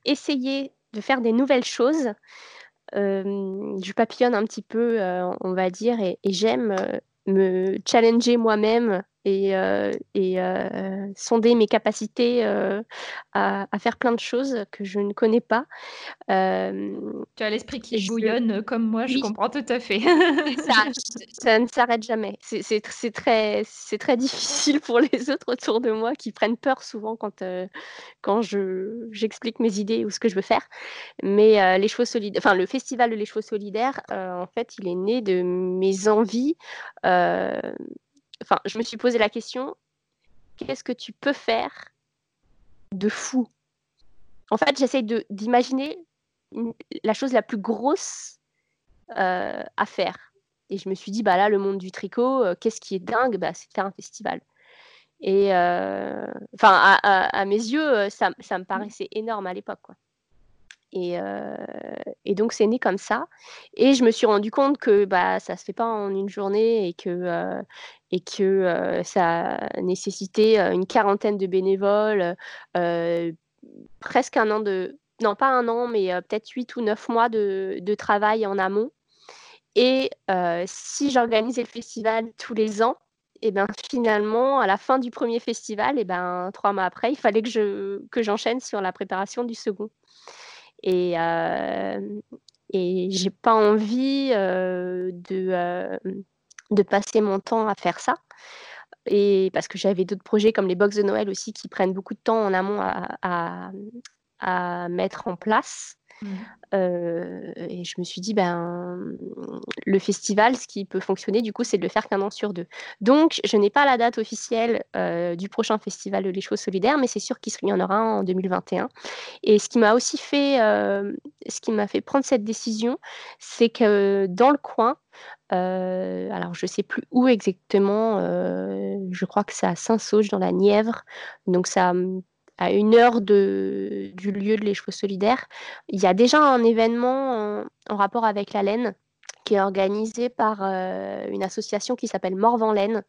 Speaker 2: essayer de faire des nouvelles choses, je papillonne un petit peu, on va dire, et j'aime me challenger moi-même et, euh, et euh, sonder mes capacités euh, à, faire plein de choses que je ne connais pas. tu
Speaker 1: as l'esprit qui bouillonne comme moi, je comprends tout à fait.
Speaker 2: ça, ne s'arrête jamais. C'est très, très difficile pour les autres autour de moi qui prennent peur souvent quand, quand j'explique mes idées ou ce que je veux faire. Mais les chevaux solidaires, enfin le festival de les chevaux solidaires, en fait, il est né de mes envies enfin, je me suis posé la question qu'est-ce que tu peux faire de fou? En fait, j'essaye d'imaginer la chose la plus grosse euh, à faire. Et je me suis dit, bah là, le monde du tricot, euh, qu'est-ce qui est dingue? Bah, C'est faire un festival. Et euh, enfin, à, mes yeux, ça, ça, me paraissait énorme à l'époque. Et, et, donc c'est né comme ça. Et je me suis rendu compte que bah, ça se fait pas en une journée et que, et que ça nécessitait une quarantaine de bénévoles, presque un an de... Non, pas un an, mais peut-être huit ou neuf mois de, de, travail en amont. Et si j'organisais le festival tous les ans, et ben finalement, à la fin du premier festival, et ben trois mois après, il fallait que je que j'enchaîne sur la préparation du second. Et, euh, et j'ai pas envie de, de passer mon temps à faire ça. Et parce que j'avais d'autres projets comme les box de Noël aussi qui prennent beaucoup de temps en amont à mettre en place. Mmh. et je me suis dit, ben, le festival, ce qui peut fonctionner, du coup, c'est de le faire qu'un an sur deux. Donc, je n'ai pas la date officielle du prochain festival Les Choses Solidaires, mais c'est sûr qu'il y en aura en 2021. Et ce qui m'a aussi fait, ce qui m'a fait prendre cette décision, c'est que dans le coin, alors je ne sais plus où exactement, je crois que c'est à Saint-Sauge dans la Nièvre, donc ça à une heure de, du lieu de les chevaux solidaires. Il y a déjà un événement en, rapport avec la laine qui est organisé par euh, une association qui s'appelle Morvan Laine,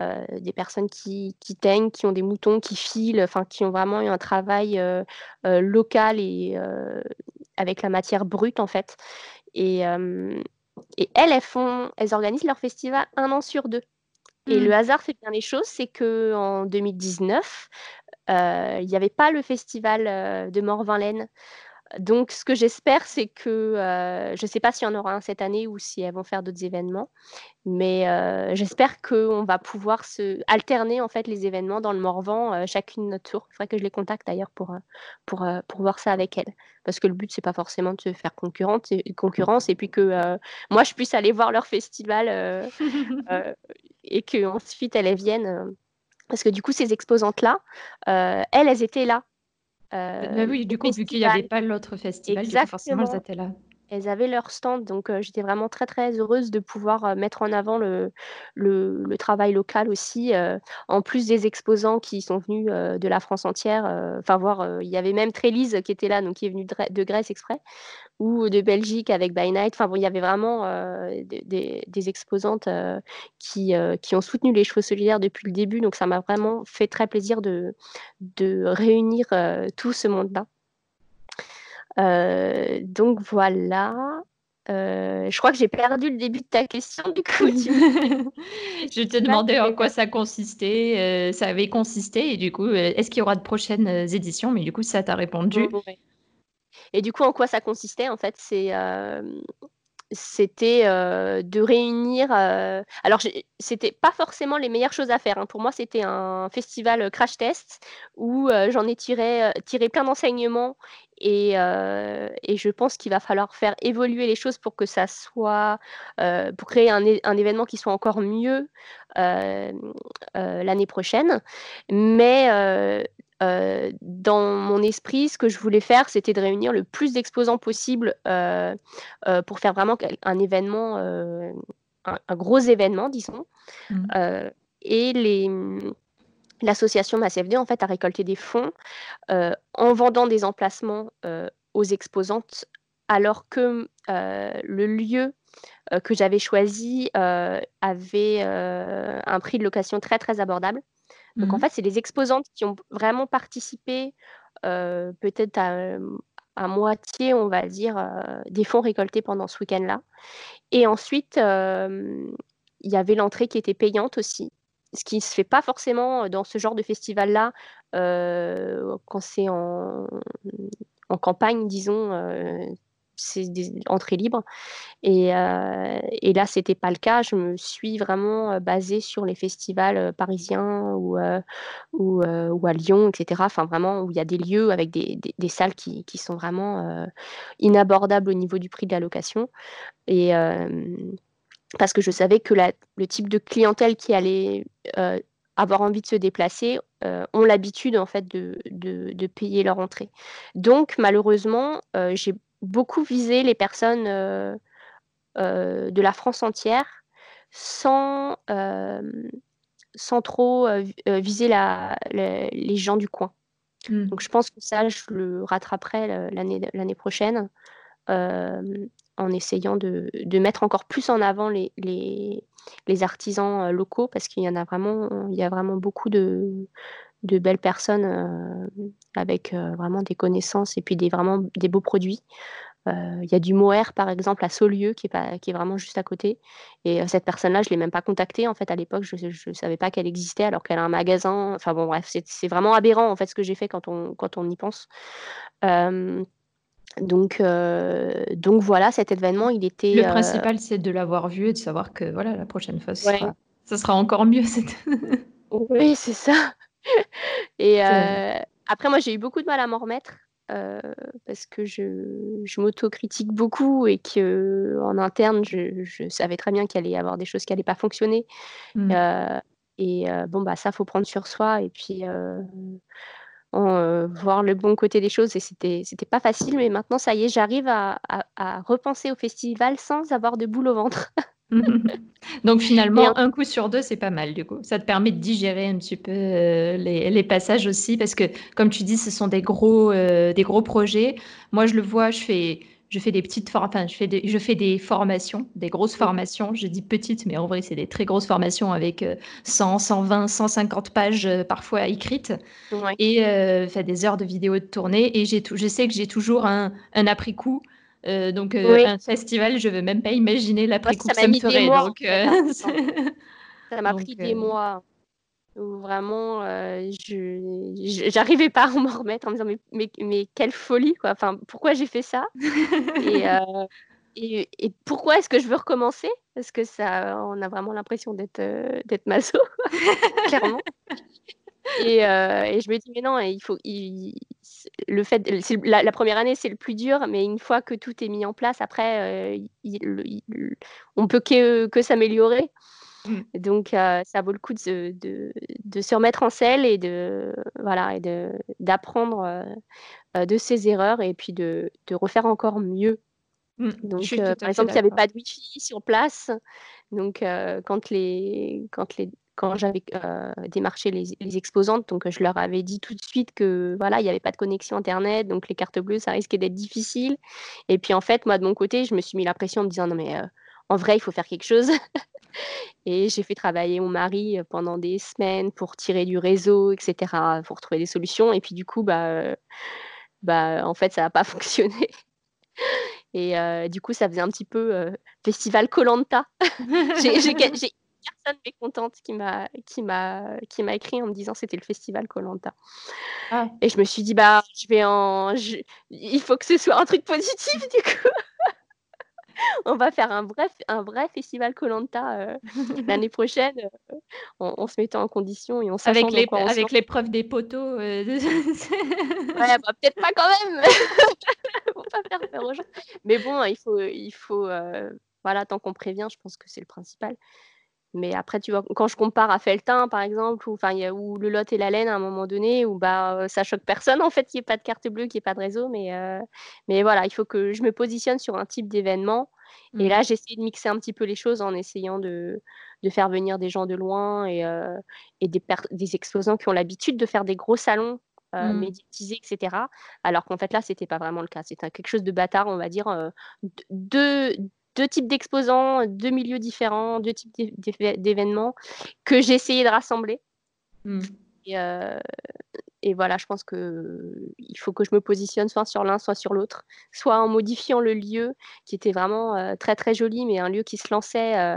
Speaker 2: euh, des personnes qui, qui, teignent, qui ont des moutons, qui filent, enfin qui ont vraiment eu un travail euh, local et avec la matière brute en fait. Et, et elles, elles, font, elles organisent leur festival un an sur deux. Et mmh. le hasard fait bien les choses, c'est que en 2019, il n'y avait pas le festival de Morvan-Laine. Donc, ce que j'espère, c'est que je ne sais pas s'il y en aura un cette année ou si elles vont faire d'autres événements, mais j'espère qu'on va pouvoir se alterner en fait les événements dans le Morvan, chacune notre tour. Il faudrait que je les contacte d'ailleurs pour, pour, pour voir ça avec elles, parce que le but c'est pas forcément de se faire concurrence et, concurrence et puis que moi je puisse aller voir leur festival et que ensuite elles viennent parce que du coup, ces exposantes-là, euh, elles, elles étaient là.
Speaker 1: Euh, oui, du coup, vu qu'il n'y avait pas l'autre festival, forcément, elles étaient là
Speaker 2: elles avaient leur stand. Donc, j'étais vraiment très, très heureuse de pouvoir mettre en avant le, le, travail local aussi, en plus des exposants qui sont venus de la France entière. Enfin, voir, il y avait même Trélise qui était là, donc qui est venue de, Grèce exprès, ou de Belgique avec By Night. Enfin, bon, il y avait vraiment des, des, exposantes qui, qui ont soutenu les chevaux solidaires depuis le début. Donc, ça m'a vraiment fait très plaisir de, de réunir tout ce monde-là. Euh, donc voilà. Euh, je crois que j'ai perdu le début de ta question du coup.
Speaker 1: je te demandais en quoi ça consistait, euh, ça avait consisté et du coup, est-ce qu'il y aura de prochaines éditions? Mais du coup, ça t'a répondu.
Speaker 2: Et du coup, en quoi ça consistait En fait, c'est c'était de réunir. alors, c'était pas forcément les meilleures choses à faire. Hein. Pour moi, c'était un festival crash test où j'en ai tiré, tiré plein d'enseignements et, et, je pense qu'il va falloir faire évoluer les choses pour que ça soit, pour créer un, un, événement qui soit encore mieux l'année prochaine. Mais euh, dans mon esprit, ce que je voulais faire, c'était de réunir le plus d'exposants possible euh, euh, pour faire vraiment un événement un, gros événement, disons. Mmh. et les, l'association MassFD en fait a récolté des fonds en vendant des emplacements aux exposantes, alors que le lieu que j'avais choisi avait un prix de location très très abordable. Donc en mmh fait, c'est les exposantes qui ont vraiment participé, peut-être à, moitié, on va dire, des fonds récoltés pendant ce week-end-là. Et ensuite, il y avait l'entrée qui était payante aussi ce qui ne se fait pas forcément dans ce genre de festival-là, quand c'est en, campagne, disons, c'est des entrées libres. Et, et là, ce n'était pas le cas. Je me suis vraiment basée sur les festivals parisiens ou, ou, à Lyon, etc. Enfin, vraiment, où il y a des lieux avec des, des, salles qui, qui, sont vraiment inabordables au niveau du prix de la location. Et parce que je savais que le type de clientèle qui allait euh, avoir envie de se déplacer euh, ont l'habitude en fait de, de, payer leur entrée. Donc malheureusement, euh, j'ai beaucoup visé les personnes de la France entière sans, sans trop viser la, les gens du coin. Mmh. Donc je pense que ça, je le rattraperai l'année prochaine en essayant de, mettre encore plus en avant les, les, artisans euh, locaux parce qu'il y en a vraiment, il y a vraiment beaucoup de, de belles personnes euh, avec euh, vraiment des connaissances et puis des, vraiment des beaux produits. Il y a du Moher, par exemple, à Saulieu, qui est, pas, qui est vraiment juste à côté. Et cette personne-là, je ne l'ai même pas contactée. En fait, à l'époque, je ne savais pas qu'elle existait alors qu'elle a un magasin. Enfin bon, bref, c'est vraiment aberrant, en fait, ce que j'ai fait quand on, quand on y pense. Donc, euh, donc voilà, cet événement, il était.
Speaker 1: Le euh, principal, c'est de l'avoir vu et de savoir que voilà, la prochaine fois, ça, sera, encore mieux.
Speaker 2: oui, c'est ça. Et euh, après, moi, j'ai eu beaucoup de mal à m'en remettre parce que je, je m'autocritique beaucoup et que en interne, je, savais très bien qu'il allait y avoir des choses qui n'allaient pas fonctionner. Mmh. et bon, bah ça, faut prendre sur soi et puis euh, voir le bon côté des choses et c'était c'était pas facile mais maintenant ça y est j'arrive à, repenser au festival sans avoir de boule au ventre
Speaker 1: donc finalement un coup sur deux c'est pas mal du coup ça te permet de digérer un petit peu euh, les, passages aussi parce que comme tu dis ce sont des gros euh, des gros projets moi je le vois je fais je fais des petites enfin, je fais des, je fais des formations, des grosses formations. Je dis petites, mais en vrai, c'est des très grosses formations avec 100, 120, 150 pages euh, parfois écrites et euh, des heures de vidéos de tournée. Et j'ai je sais que j'ai toujours un, un après-coup. Euh, donc, un festival, je veux même pas imaginer l'après-coup que ça me ferait. Donc,
Speaker 2: ça m'a pris des mois où vraiment euh, je j'arrivais pas à m'en remettre en me disant mais, mais, mais quelle folie quoi. Enfin pourquoi j'ai fait ça? Et, euh, et, et, pourquoi est-ce que je veux recommencer? Parce que ça on a vraiment l'impression d'être euh, d'être maso clairement et, et, je me dis mais non il faut il, le fait la, la, première année c'est le plus dur mais une fois que tout est mis en place après il, on peut que, que s'améliorer Mmh. Donc, ça vaut le coup de, de, de, se remettre en selle et de voilà et de d'apprendre de ses erreurs et puis de, de refaire encore mieux. Mmh. Donc, par exemple, il n'y avait pas de Wi-Fi sur place. Donc, quand les quand les quand j'avais démarché les, exposantes, donc je leur avais dit tout de suite que voilà, il n'y avait pas de connexion internet, donc les cartes bleues, ça risquait d'être difficile. Et puis en fait, moi de mon côté, je me suis mis la pression en me disant non mais en vrai, il faut faire quelque chose. Et j'ai fait travailler mon mari pendant des semaines pour tirer du réseau, etc., pour trouver des solutions. Et puis du coup, bah, bah en fait, ça n'a pas fonctionné. Et du coup, ça faisait un petit peu festival Colanta. j'ai personne mécontente qui m'a qui m'a qui m'a écrit en me disant c'était le festival Colanta. Ah. Et je me suis dit bah je vais en il faut que ce soit un truc positif du coup. on va faire un vrai, un vrai festival Colanta euh, l'année prochaine euh, en, se mettant en condition et on
Speaker 1: avec les avec l'épreuve des poteaux. Euh,
Speaker 2: ouais, bah, peut-être pas quand même. Faut pas faire peur aux gens. Mais bon, il faut, il faut, voilà, tant qu'on prévient, je pense que c'est le principal. Mais après, tu vois, quand je compare à Feltin, par exemple, ou, ou le Lot et la Laine à un moment donné, où bah, ça choque personne, en fait, qu'il n'y ait pas de carte bleue, qu'il n'y ait pas de réseau. Mais, mais voilà, il faut que je me positionne sur un type d'événement Et
Speaker 1: Mmh.
Speaker 2: là, j'ai essayé de mixer un petit peu les choses en essayant de, de faire venir des gens de loin et, euh, et des, des exposants qui ont l'habitude de faire des gros salons euh,
Speaker 1: Mmh.
Speaker 2: médiatisés, etc. Alors qu'en fait, là, c'était pas vraiment le cas. C'était quelque chose de bâtard, on va dire. euh, deux, deux types d'exposants, deux milieux différents, deux types d'é- d'é- d'événements que j'ai essayé de rassembler. Et, euh, et voilà, je pense que il faut que je me positionne soit sur l'un, soit sur l'autre, soit en modifiant le lieu qui était vraiment euh, très très joli, mais un lieu qui se lançait euh,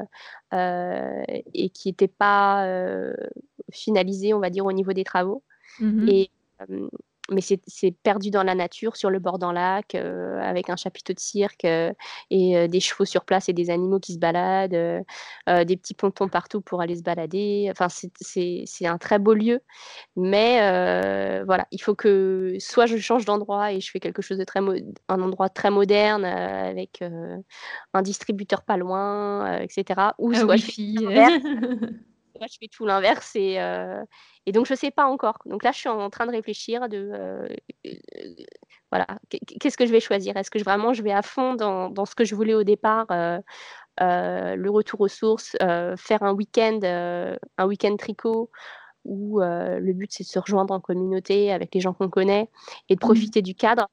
Speaker 2: euh, et qui n'était pas euh, finalisé, on va dire, au niveau des travaux.
Speaker 1: Mhm.
Speaker 2: Et, euh, mais c'est perdu dans la nature, sur le bord d'un lac, euh, avec un chapiteau de cirque euh, et euh, des chevaux sur place et des animaux qui se baladent, des petits pontons partout pour aller se balader. Enfin, c'est- un très beau lieu. Mais voilà, il faut que soit je change d'endroit et je fais quelque chose de très un endroit très moderne avec un distributeur pas loin, etc. Ou soit je
Speaker 1: Wi-Fi.
Speaker 2: l'inverse, soit je fais tout l'inverse et, euh, et donc je sais pas encore. Donc là, je suis en train de réfléchir de euh, euh, voilà, qu- qu'est-ce que je vais choisir? Est-ce que je, vraiment je vais à fond dans, dans ce que je voulais au départ, le retour aux sources, faire un week-end, un week-end tricot où le but c'est de se rejoindre en communauté avec les gens qu'on connaît et de profiter du cadre?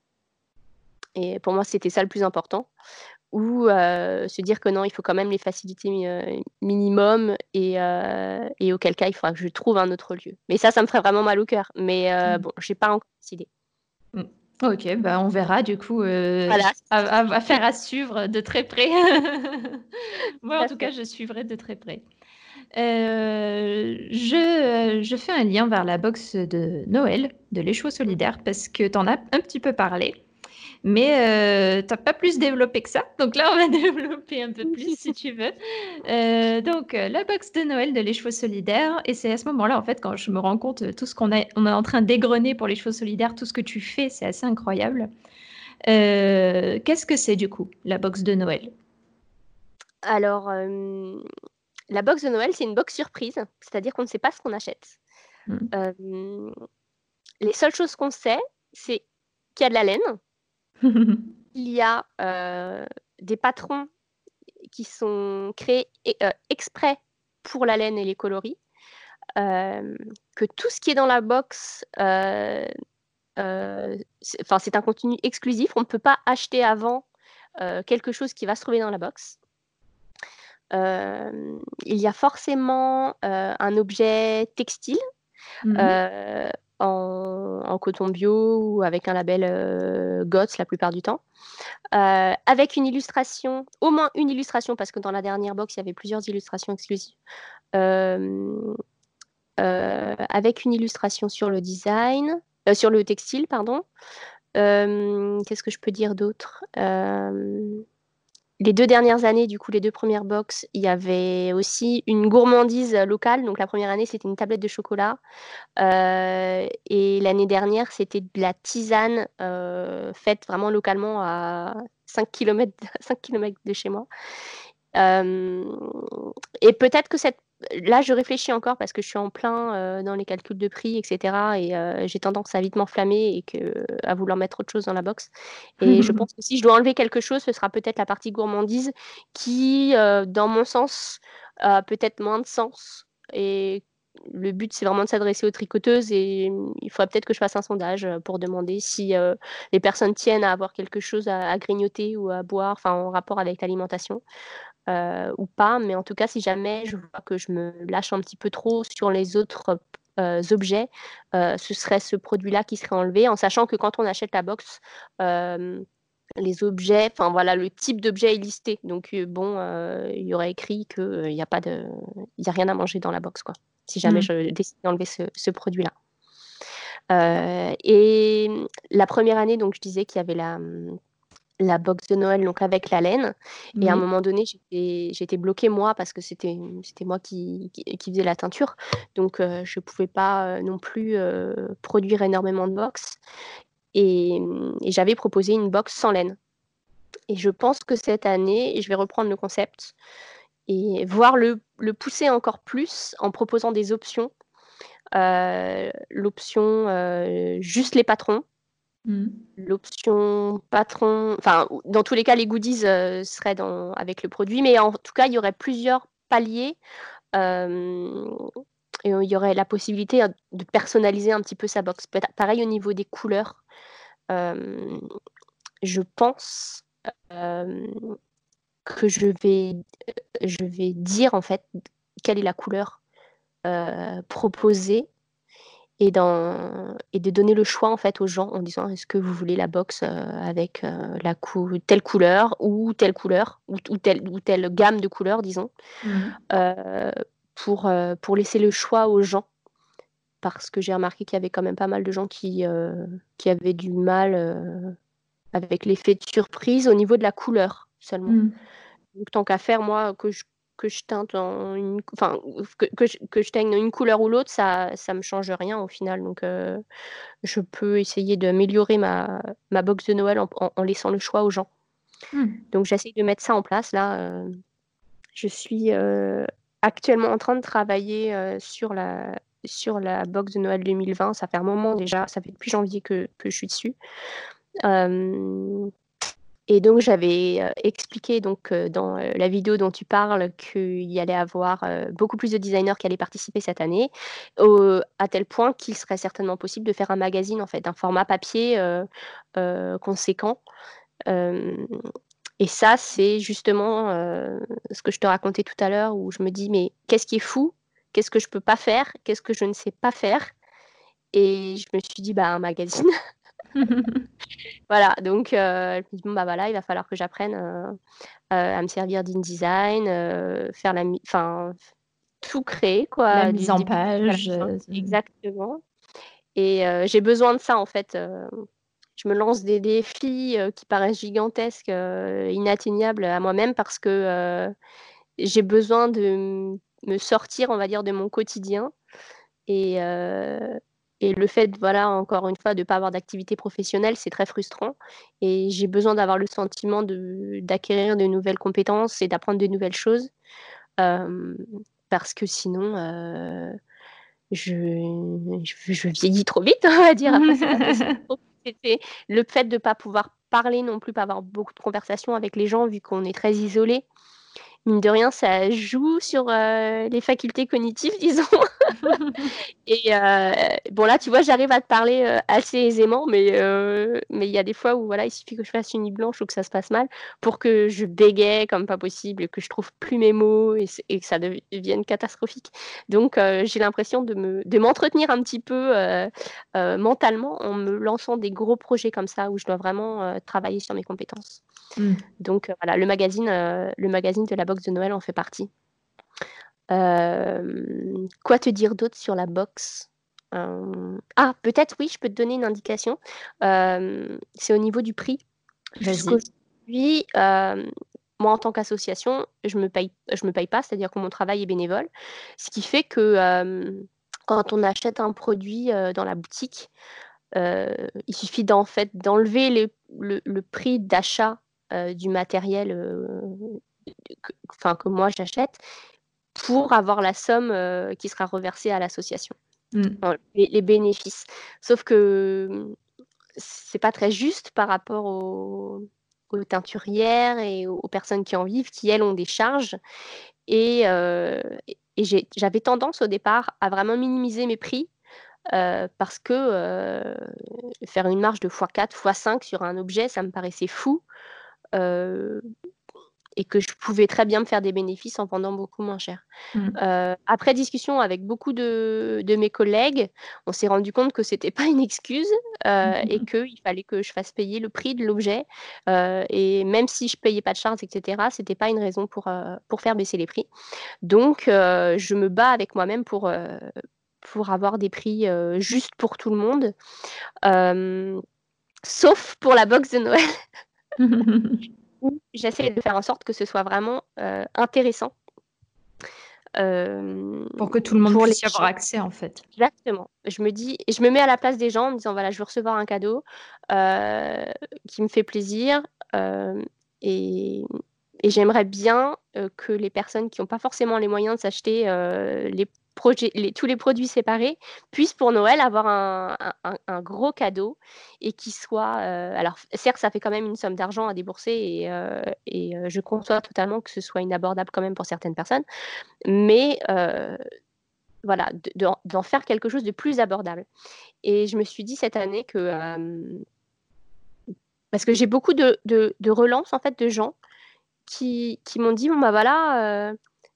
Speaker 2: Et pour moi, c'était ça le plus important. Ou euh, se dire que non, il faut quand même les facilités mi- euh, minimum et, euh, et auquel cas il faudra que je trouve un autre lieu. Mais ça, ça me ferait vraiment mal au cœur. Mais euh,
Speaker 1: Mm.
Speaker 2: bon, j'ai pas encore décidé.
Speaker 1: Ok, bah on verra du coup. euh,
Speaker 2: Voilà.
Speaker 1: à, à- à faire à suivre de très près. Moi, en
Speaker 2: Tout
Speaker 1: cas, je suivrai de très près. Euh, je, je fais un lien vers la box de Noël de l'échoua solidaire parce que tu en as un petit peu parlé, mais euh, tu n'as pas plus développé que ça. Donc là, on va développer un peu plus si tu veux. Euh, donc, euh, la box de Noël de l'échoua solidaire, et c'est à ce moment-là, en fait, quand je me rends compte tout ce qu'on est, on est en train d'égrener pour les chevaux solidaires, tout ce que tu fais, c'est assez incroyable. Euh, Qu'est-ce que c'est du coup, la box de Noël?
Speaker 2: Alors, euh, la box de Noël, c'est une box surprise, c'est-à-dire qu'on ne sait pas ce qu'on achète.
Speaker 1: Mm.
Speaker 2: Euh, les seules choses qu'on sait, c'est qu'il y a de la laine, il y a euh, des patrons qui sont créés euh, exprès pour la laine et les coloris, euh, que tout ce qui est dans la box, c'est un contenu exclusif, on ne peut pas acheter avant quelque chose qui va se trouver dans la box. Il y a forcément un objet textile
Speaker 1: Mhm.
Speaker 2: En, coton bio ou avec un label euh, GOTS la plupart du temps, euh, avec une illustration, au moins une illustration, parce que dans la dernière box, il y avait plusieurs illustrations exclusives, euh, avec une illustration sur le design, sur le textile, pardon. Qu'est-ce que je peux dire d'autre? Les deux dernières années, du coup, les deux premières box, il y avait aussi une gourmandise locale. Donc la première année, c'était une tablette de chocolat. Euh, et l'année dernière, c'était de la tisane euh, faite vraiment localement à 5 km, 5 km de chez moi. Euh, et peut-être que cette... Là, je réfléchis encore parce que je suis en plein euh, dans les calculs de prix, etc. Et euh, j'ai tendance à vite m'enflammer et que, à vouloir mettre autre chose dans la box. Et je pense que si je dois enlever quelque chose, ce sera peut-être la partie gourmandise qui, euh, dans mon sens, a peut-être moins de sens. Et le but, c'est vraiment de s'adresser aux tricoteuses et il faudrait peut-être que je fasse un sondage pour demander si euh, les personnes tiennent à avoir quelque chose à, à grignoter ou à boire, enfin en rapport avec l'alimentation euh, ou pas. Mais en tout cas, si jamais je vois que je me lâche un petit peu trop sur les autres euh, objets, euh, ce serait ce produit-là qui serait enlevé, en sachant que quand on achète la box, les objets, enfin voilà, le type d'objet est listé. Donc bon, il y aurait écrit qu'il n'y a pas de, il y a rien à manger dans la box, quoi. Si jamais
Speaker 1: Mm.
Speaker 2: je décide d'enlever ce, ce produit-là. Et la première année, donc je disais qu'il y avait la, la box de Noël donc avec la laine. Et à un moment donné, j'étais bloquée moi parce que c'était moi qui, qui, qui faisais la teinture. Donc euh, je ne pouvais pas euh, non plus euh, produire énormément de box. Et, et j'avais proposé une box sans laine. Et je pense que cette année, je vais reprendre le concept et voir le, le pousser encore plus en proposant des options. Euh, L'option juste les patrons, mmh. l'option patron. Enfin, dans tous les cas, les goodies seraient dans, avec le produit, mais en tout cas, il y aurait plusieurs paliers. et il y aurait la possibilité hein, de personnaliser un petit peu sa box. Pareil au niveau des couleurs. je pense que je vais dire en fait quelle est la couleur proposée et, dans, et de donner le choix en fait aux gens en disant est-ce que vous voulez la box avec la telle couleur ou telle couleur ou, telle, ou telle gamme de couleurs disons mmh. pour, pour laisser le choix aux gens parce que j'ai remarqué qu'il y avait quand même pas mal de gens qui, qui avaient du mal avec l'effet de surprise au niveau de la couleur seulement. Mmh. Donc, tant qu'à faire, moi, que je, que je teinte en une, enfin, que, que, je, que je teigne une couleur ou l'autre, ça, ça me change rien au final. Donc, euh, je peux essayer d'améliorer ma, ma box de Noël en, en, laissant le choix aux gens. Mmh. Donc, j'essaie de mettre ça en place là. Euh, je suis euh, actuellement en train de travailler sur la sur la box de Noël 2020. Ça fait un moment déjà, ça fait depuis janvier que, que je suis dessus. Et donc j'avais expliqué donc dans la vidéo dont tu parles qu'il y allait avoir beaucoup plus de designers qui allaient participer cette année, à tel point qu'il serait certainement possible de faire un magazine en fait, un format papier conséquent. et ça, c'est justement ce que je te racontais tout à l'heure, où je me dis mais qu'est-ce qui est fou? Qu'est-ce que je peux pas faire? Qu'est-ce que je ne sais pas faire? Et je me suis dit bah un magazine. voilà, donc euh, je me dis, bon, bah voilà, il va falloir que j'apprenne euh, euh, à me servir d'InDesign, faire la enfin tout créer, quoi.
Speaker 1: La mise en page.
Speaker 2: Exactement. Et j'ai besoin de ça, en fait. je me lance des défis qui paraissent gigantesques, inatteignables à moi-même parce que j'ai besoin de me sortir, on va dire, de mon quotidien. Et, et le fait, voilà, encore une fois, de ne pas avoir d'activité professionnelle, c'est très frustrant. Et j'ai besoin d'avoir le sentiment d'acquérir de, nouvelles compétences et d'apprendre de nouvelles choses. parce que sinon, euh, je, je, vieillis trop vite, on va dire. Le fait de ne pas pouvoir parler non plus, pas avoir beaucoup de conversations avec les gens, vu qu'on est très isolé mine de rien, ça joue sur euh, les facultés cognitives, disons. et euh, bon, là, tu vois, j'arrive à te parler euh, assez aisément, mais mais il y a des fois où voilà, il suffit que je fasse une nuit blanche ou que ça se passe mal pour que je bégaye comme pas possible et que je trouve plus mes mots et, que ça devienne catastrophique. Donc, j'ai l'impression de me de m'entretenir un petit peu mentalement en me lançant des gros projets comme ça où je dois vraiment travailler sur mes compétences. Mmh. Donc voilà, le magazine, le magazine de la box de Noël en fait partie. quoi te dire d'autre sur la box? Ah, peut-être oui, je peux te donner une indication. c'est au niveau du prix. Oui, moi en tant qu'association, je me paye, je me paye pas, c'est-à-dire que mon travail est bénévole, ce qui fait que quand on achète un produit dans la boutique, il suffit d'en fait d'enlever le, le, prix d'achat du matériel enfin, que moi j'achète pour avoir la somme qui sera reversée à l'association. Mmh. les, bénéfices. Sauf que mmh, c'est pas très juste par rapport aux, teinturières et aux, personnes qui en vivent, qui elles ont des charges. Et, et j'avais tendance au départ à vraiment minimiser mes prix parce que faire une marge de x4, x5 sur un objet, ça me paraissait fou et que je pouvais très bien me faire des bénéfices en vendant beaucoup moins cher. Mmh. après discussion avec beaucoup de, mes collègues, on s'est rendu compte que ce n'était pas une excuse et qu'il fallait que je fasse payer le prix de l'objet. et même si je payais pas de charges, etc., ce n'était pas une raison pour, pour faire baisser les prix. Donc, je me bats avec moi-même pour, pour avoir des prix justes pour tout le monde. sauf pour la box de Noël. j'essaie de faire en sorte que ce soit vraiment euh, intéressant.
Speaker 1: Euh, pour que tout le monde puisse y avoir accès en fait.
Speaker 2: Exactement. Je me dis, je me mets à la place des gens en me disant voilà, je veux recevoir un cadeau euh, qui me fait plaisir et, et j'aimerais bien que les personnes qui n'ont pas forcément les moyens de s'acheter les tous les produits séparés puissent pour Noël avoir un, gros cadeau et qui soit. Euh, alors, certes, ça fait quand même une somme d'argent à débourser et, euh, euh, je conçois totalement que ce soit inabordable quand même pour certaines personnes, mais voilà, d'en faire quelque chose de plus abordable. Et je me suis dit cette année que. parce que j'ai beaucoup de, relances en fait de gens qui, qui m'ont dit bon bah voilà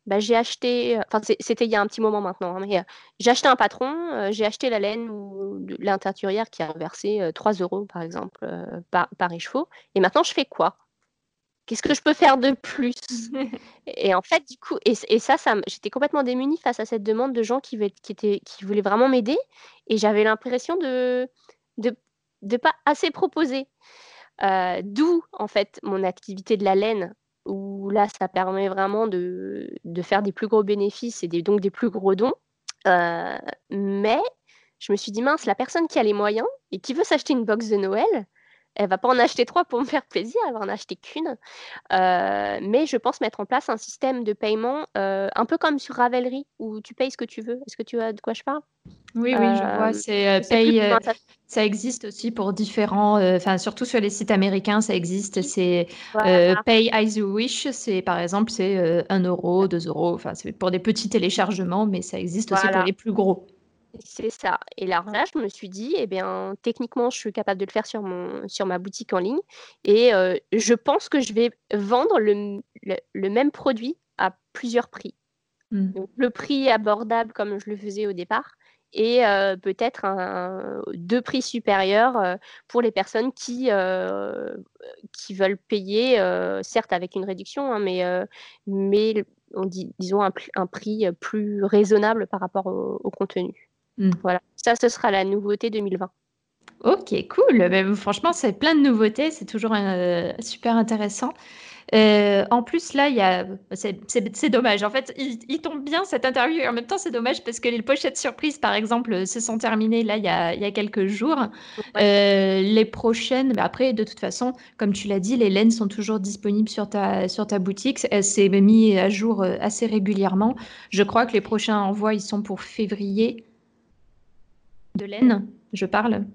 Speaker 2: bah, j'ai acheté, euh, enfin c'était il y a un petit moment maintenant, hein, mais euh, j'ai acheté un patron, euh, j'ai acheté la laine ou l'intérieur qui a versé 3 euros par exemple par, par écheveau, et maintenant je fais quoi? Qu'est-ce que je peux faire de plus? Et en fait, du coup, et, ça, ça j'étais complètement démunie face à cette demande de gens qui, qui, étaient, qui voulaient vraiment m'aider, et j'avais l'impression de de, de pas assez proposer. D'où en fait mon activité de la laine où là, ça permet vraiment de, faire des plus gros bénéfices et donc des plus gros dons. Euh, mais je me suis dit, mince, la personne qui a les moyens et qui veut s'acheter une box de Noël, elle va pas en acheter trois pour me faire plaisir, elle va en acheter qu'une. Euh, mais je pense mettre en place un système de paiement euh, un peu comme sur Ravelry où tu payes ce que tu veux. Est-ce que tu vois de quoi je parle?
Speaker 1: Oui, oui, je vois. C'est paye. Ça existe aussi pour différents, enfin surtout sur les sites américains, ça existe. C'est Pay as you wish. C'est par exemple c'est 1 euro, 2 euros. Enfin c'est pour des petits téléchargements, mais ça existe aussi pour les plus gros.
Speaker 2: C'est ça. Et là, je me suis dit, eh bien, techniquement, je suis capable de le faire sur, mon, sur ma boutique en ligne. Et je pense que je vais vendre le, le, même produit à plusieurs prix. Mmh. Donc, le prix abordable comme je le faisais au départ et peut-être un, deux prix supérieurs pour les personnes qui, qui veulent payer, certes avec une réduction, hein, mais, mais on dit, disons un, un, prix plus raisonnable par rapport au contenu. Mmh. Voilà, ça, ce sera la nouveauté 2020.
Speaker 1: Ok, cool. Ben, franchement, c'est plein de nouveautés. C'est toujours euh, super intéressant. Euh, en plus, là, il y a, c'est dommage. En fait, il, tombe bien cette interview et en même temps, c'est dommage parce que les pochettes surprises, par exemple, se sont terminées là il y a, il y a quelques jours. Euh, les prochaines, ben, après, de toute façon, comme tu l'as dit, les laines sont toujours disponibles sur ta, sur ta boutique. C'est mis à jour assez régulièrement. Je crois que les prochains envois, ils sont pour février de laine, je parle.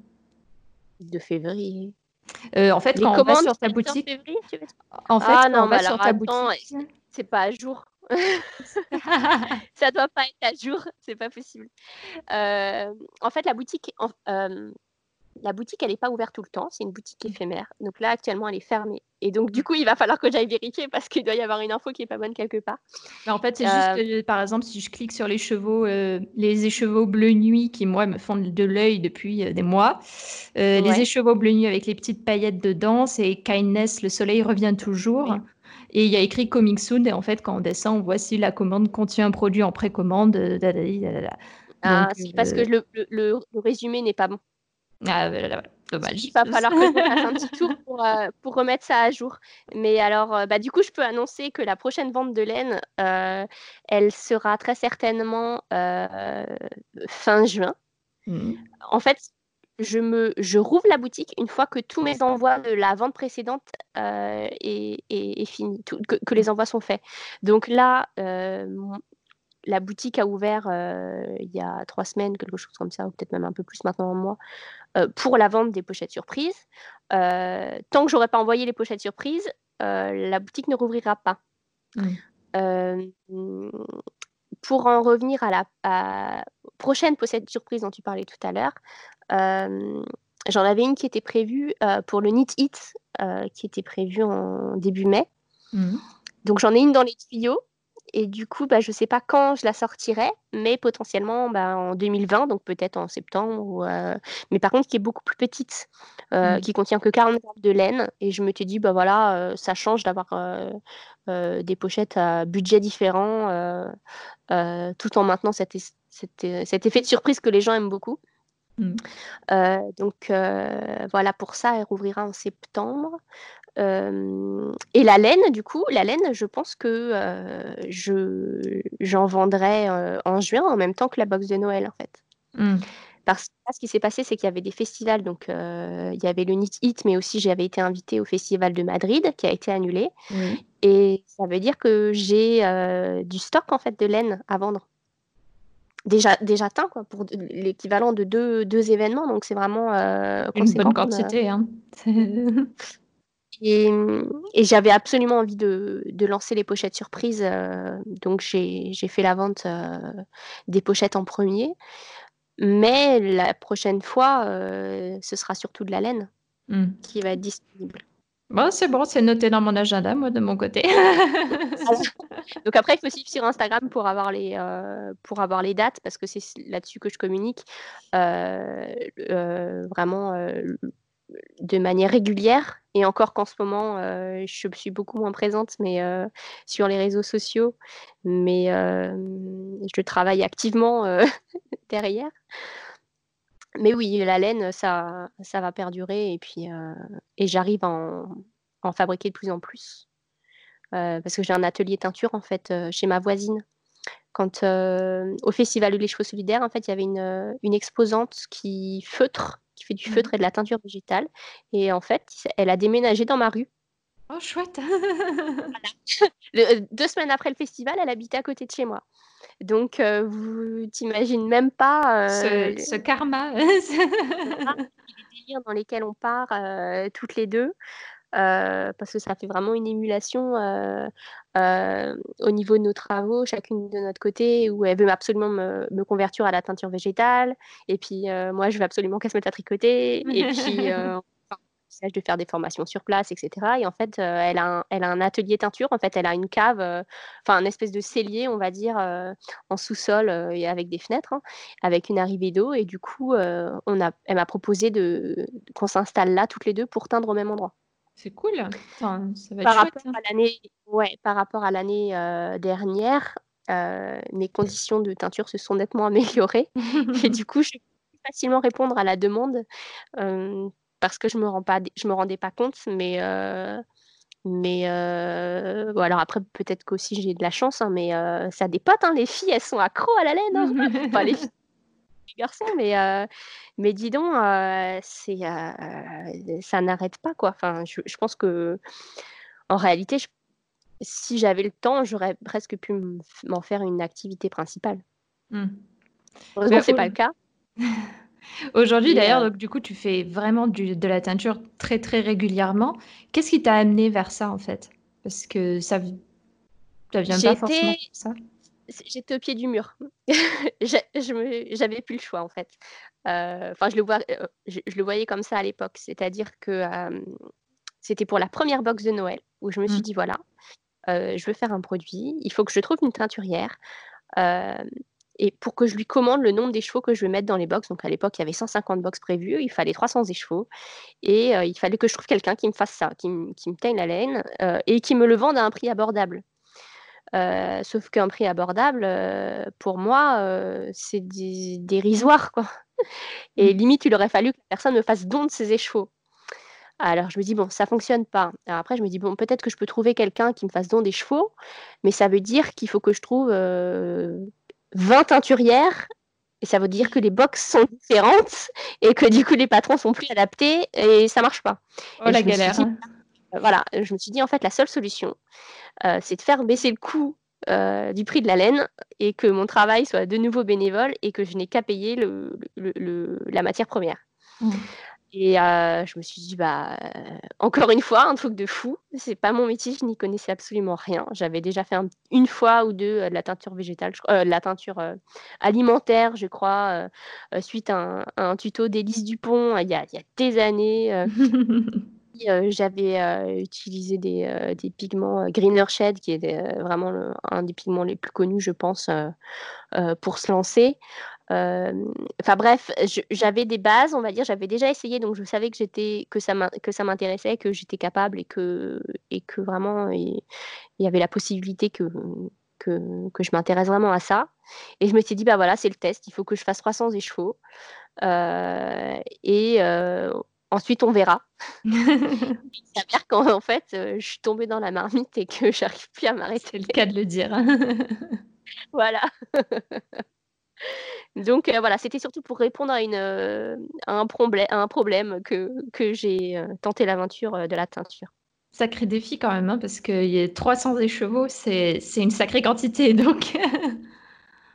Speaker 2: De février.
Speaker 1: Euh, en fait, quand on va sur ta boutique.
Speaker 2: En fait, ah, non, on va sur ta boutique. C'est pas à jour. ça doit pas être à jour, c'est pas possible. Euh, en fait, la boutique, euh, la boutique, elle n'est pas ouverte tout le temps, c'est une boutique éphémère. Donc là, actuellement, elle est fermée. Et donc, du coup, il va falloir que j'aille vérifier parce qu'il doit y avoir une info qui n'est pas bonne quelque part.
Speaker 1: en fait, c'est juste, euh, par exemple, si je clique sur les chevaux, euh, les écheveaux bleu nuit qui, moi, me font de l'œil depuis euh, des mois. Les écheveaux bleu nuit avec les petites paillettes dedans, c'est Kindness, le soleil revient toujours. Et il y a écrit Coming Soon. Et en fait, quand on descend, on voit si la commande contient un produit en précommande.
Speaker 2: Ah, c'est parce que le, le résumé n'est pas bon.
Speaker 1: Ah, dommage.
Speaker 2: Il va falloir que je fasse un petit tour pour, euh, pour, remettre ça à jour. Mais alors, euh, bah, du coup, je peux annoncer que la prochaine vente de laine, euh, elle sera très certainement fin juin. Mmh. En fait, je, me, je rouvre la boutique une fois que tous mes envois de la vente précédente est, est, fini, que, que, les envois sont faits. Donc là, la boutique a ouvert il y a trois semaines, quelque chose comme ça, ou peut-être même un peu plus maintenant un mois, pour la vente des pochettes surprises. tant que j'aurai pas envoyé les pochettes surprises, la boutique ne rouvrira pas. Mmh. pour en revenir à la prochaine pochette surprise dont tu parlais tout à l'heure, j'en avais une qui était prévue pour le Knit It, qui était prévue en début mai. Mmh. Donc j'en ai une dans les tuyaux. Et du coup, bah, je ne sais pas quand je la sortirai, mais potentiellement bah, en 2020, donc peut-être en septembre. Euh, mais par contre, qui est beaucoup plus petite, euh, mmh. qui contient que 40 grammes de laine. Et je me suis dit, bah voilà, euh, ça change d'avoir des pochettes à budget différent, tout en maintenant cet, cet, effet de surprise que les gens aiment beaucoup. Mmh. donc voilà, pour ça, elle rouvrira en septembre et la laine, du coup, la laine, je pense que je j'en vendrai en juin en même temps que la box de Noël, en fait. Mmh. Parce que ce qui s'est passé, c'est qu'il y avait des festivals. Donc, il y avait le Knit Hit, mais aussi j'avais été invitée au festival de Madrid qui a été annulé. Et ça veut dire que j'ai du stock en fait de laine à vendre. déjà, déjà teint, quoi, pour l'équivalent de deux, deux événements. Donc, c'est vraiment
Speaker 1: une bonne quantité. Hein.
Speaker 2: Et, et j'avais absolument envie de, de, lancer les pochettes surprises. donc, j'ai fait la vente des pochettes en premier. Mais la prochaine fois, ce sera surtout de la laine mmh. qui va être disponible.
Speaker 1: Bon, c'est bon, c'est noté dans mon agenda, moi, de mon côté.
Speaker 2: Donc après, il faut suivre sur Instagram pour avoir les, pour avoir les dates, parce que c'est là-dessus que je communique vraiment de manière régulière. Et encore qu'en ce moment, je suis beaucoup moins présente mais, sur les réseaux sociaux, mais je travaille activement derrière. Mais oui, la laine, ça, ça va perdurer et puis et j'arrive à en, fabriquer de plus en plus. parce que j'ai un atelier teinture en fait chez ma voisine. Quand au festival Les Chevaux Solidaires, en fait, il y avait une, une exposante qui feutre, qui fait du mmh feutre et de la teinture végétale. Et en fait, elle a déménagé dans ma rue.
Speaker 1: Oh, chouette
Speaker 2: Deux semaines après le festival, elle habitait à côté de chez moi. Donc, vous t'imaginez même pas
Speaker 1: ce, karma.
Speaker 2: les délires dans lesquels on part toutes les deux. Parce que ça fait vraiment une émulation au niveau de nos travaux, chacune de notre côté, où elle veut absolument me, me convertir à la teinture végétale, et puis moi je veux absolument qu'elle se mette à tricoter, et puis de faire des formations sur place, etc. Et en fait, euh, elle, a un, elle a un atelier teinture. En fait, elle a une cave, euh, enfin, un espèce de cellier, on va dire, euh, en sous-sol et avec des fenêtres, hein, avec une arrivée d'eau. Et du coup, on a, elle m'a proposé de, qu'on s'installe là toutes les deux pour teindre au même endroit.
Speaker 1: C'est cool. ça
Speaker 2: va par, rapport à l'année, ouais, par rapport à l'année dernière, mes conditions de teinture se sont nettement améliorées. et du coup, je peux facilement répondre à la demande parce que je me rends pas, je me rendais pas compte, mais euh, mais euh, bon, alors après peut-être qu'aussi j'ai de la chance, hein, mais euh, ça dépote, hein, les filles elles sont accros à la laine, hein. enfin les, garçons, mais mais dis donc c'est ça n'arrête pas quoi. Enfin je, je, pense que en réalité si j'avais le temps, j'aurais presque pu m'en faire une activité principale. Mmh. Heureusement, c'est pas le cas.
Speaker 1: Aujourd'hui, d'ailleurs, donc du coup, tu fais vraiment du, de la teinture très très régulièrement. Qu'est-ce qui t'a amené vers ça en fait? Parce que ça, ça vient pas forcément ça.
Speaker 2: J'étais au pied du mur. J'avais plus le choix en fait. Euh, enfin, je, le vois, euh, je, le voyais comme ça à l'époque. C'est-à-dire que euh, c'était pour la première box de Noël où je me suis mmh. dit voilà, je veux faire un produit, il faut que je trouve une teinturière et pour que je lui commande le nombre des chevaux que je vais mettre dans les box. Donc à l'époque, il y avait 150 box prévues, il fallait 300 chevaux. Et euh, il fallait que je trouve quelqu'un qui me fasse ça, qui, qui me teigne la laine euh, et qui me le vende à un prix abordable. Euh, sauf qu'un prix abordable, pour moi, c'est dérisoire. Quoi. Et mmh. limite, il aurait fallu que la personne me fasse don de ses échevaux. Alors je me dis, bon, ça fonctionne pas. Alors après, je me dis, bon, peut-être que je peux trouver quelqu'un qui me fasse don des chevaux, mais ça veut dire qu'il faut que je trouve 20 teinturières et ça veut dire que les box sont différentes et que du coup les patrons sont plus adaptés et ça marche pas.
Speaker 1: Oh la galère.
Speaker 2: Euh, voilà, je me suis dit en fait la seule solution, euh, c'est de faire baisser le coût euh, du prix de la laine et que mon travail soit de nouveau bénévole et que je n'ai qu'à payer le, la matière première. Mmh. Et je me suis dit, bah, encore une fois, un truc de fou. C'est pas mon métier, je n'y connaissais absolument rien. J'avais déjà fait une fois ou deux de la teinture végétale, de la teinture alimentaire, je crois, suite à un, tuto d'Élise Dupont il y, a, il y a des années. J'avais utilisé des, des pigments Greener Shed, qui est vraiment un des pigments les plus connus, je pense, pour se lancer. Enfin bref, j'avais des bases, on va dire, j'avais déjà essayé, donc je savais que j'étais que ça m'intéressait, que j'étais capable et que et que vraiment il y avait la possibilité que que, que je m'intéresse vraiment à ça. Et je me suis dit bah voilà, c'est le test, il faut que je fasse 300 échevaux euh, et ensuite on verra. il s'avère qu'en fait, je suis tombée dans la marmite et que j'arrive plus à m'arrêter.
Speaker 1: C'est le cas de le dire.
Speaker 2: voilà. Donc euh, voilà, c'était surtout pour répondre à, une, euh, un, problème, un problème que, que j'ai euh, tenté l'aventure de la teinture.
Speaker 1: Sacré défi quand même, hein, parce qu'il y a 300 écheveaux, c'est une sacrée quantité. Donc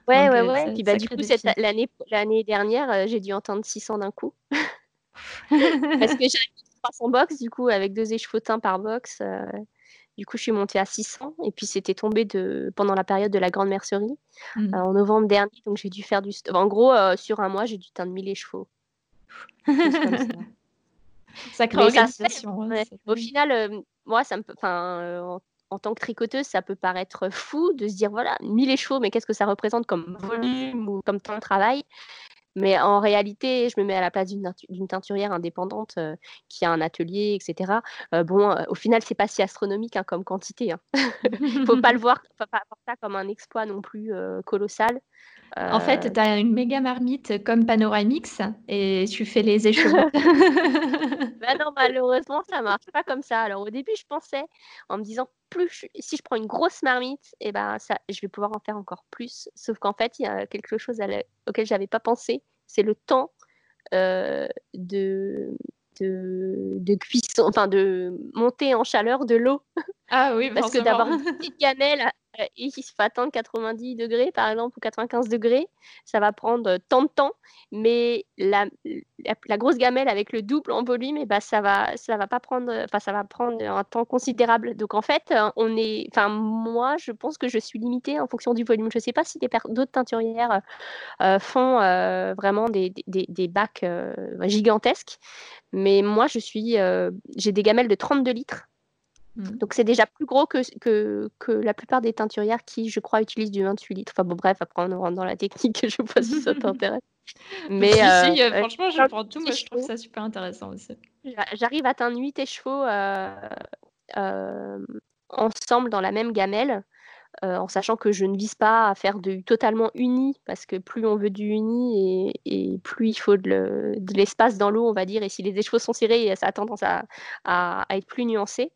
Speaker 2: Ouais, ouais, ouais. Puis bah, du coup, l'année, l'année dernière, j'ai dû entendre 600 d'un coup. Parce que j'avais 300 box, du coup, avec deux écheveaux par box. Du coup, je suis montée à 600 et puis c'était tombé de, pendant la période de la grande mercerie mmh. en novembre dernier. Donc j'ai dû faire du. En gros, sur un mois, j'ai dû teindre 1000 chevaux.
Speaker 1: Sacrée organisation.
Speaker 2: Hein, Au final, moi, ça me. Enfin, en, tant que tricoteuse, ça peut paraître fou de se dire voilà, 1000 chevaux, mais qu'est-ce que ça représente comme volume ou comme temps de travail? Mais en réalité, je me mets à la place d'une teinturière indépendante euh, qui a un atelier, etc. Euh, bon, euh, au final, c'est pas si astronomique hein, comme quantité. Hein. faut pas le voir, comme un exploit non plus colossal.
Speaker 1: En fait, tu as une méga marmite comme Panoramix et tu fais les échevaux.
Speaker 2: bah non, malheureusement, ça marche pas comme ça. Alors au début, je pensais en me disant plus si je prends une grosse marmite, et eh ben ça, je vais pouvoir en faire encore plus. Sauf qu'en fait, il y a quelque chose auquel j'avais pas pensé, c'est le temps de, de, de, cuisson, enfin de monter en chaleur de l'eau.
Speaker 1: Ah oui,
Speaker 2: parce que d'avoir une petite euh, et il faut attendre 90 degrés par exemple ou 95 degrés, ça va prendre tant de temps, mais la, grosse gamelle avec le double en volume, ben ça va ça va pas prendre, enfin ça va prendre un temps considérable. Donc en fait, on est, moi je pense que je suis limitée en fonction du volume. Je sais pas si d'autres teinturières euh, font euh, vraiment des bacs gigantesques, mais moi je suis, j'ai des gamelles de 32 litres Mmh. Donc c'est déjà plus gros que, que, que, la plupart des teinturières qui, je crois, utilisent du 28 litres. Enfin bon, bref, après on rentre dans la technique, je ne sais pas si ça t'intéresse.
Speaker 1: Mais si, euh, euh, franchement, je prends tout, moi je trouve ça super intéressant aussi.
Speaker 2: J'arrive à atteindre 8 écheveaux euh, ensemble dans la même gamelle. Euh, en sachant que je ne vise pas à faire du totalement uni, parce que plus on veut du uni et, plus il faut de l'espace dans l'eau, on va dire, et si les écheveaux sont serrés, ça a tendance à, être plus nuancé.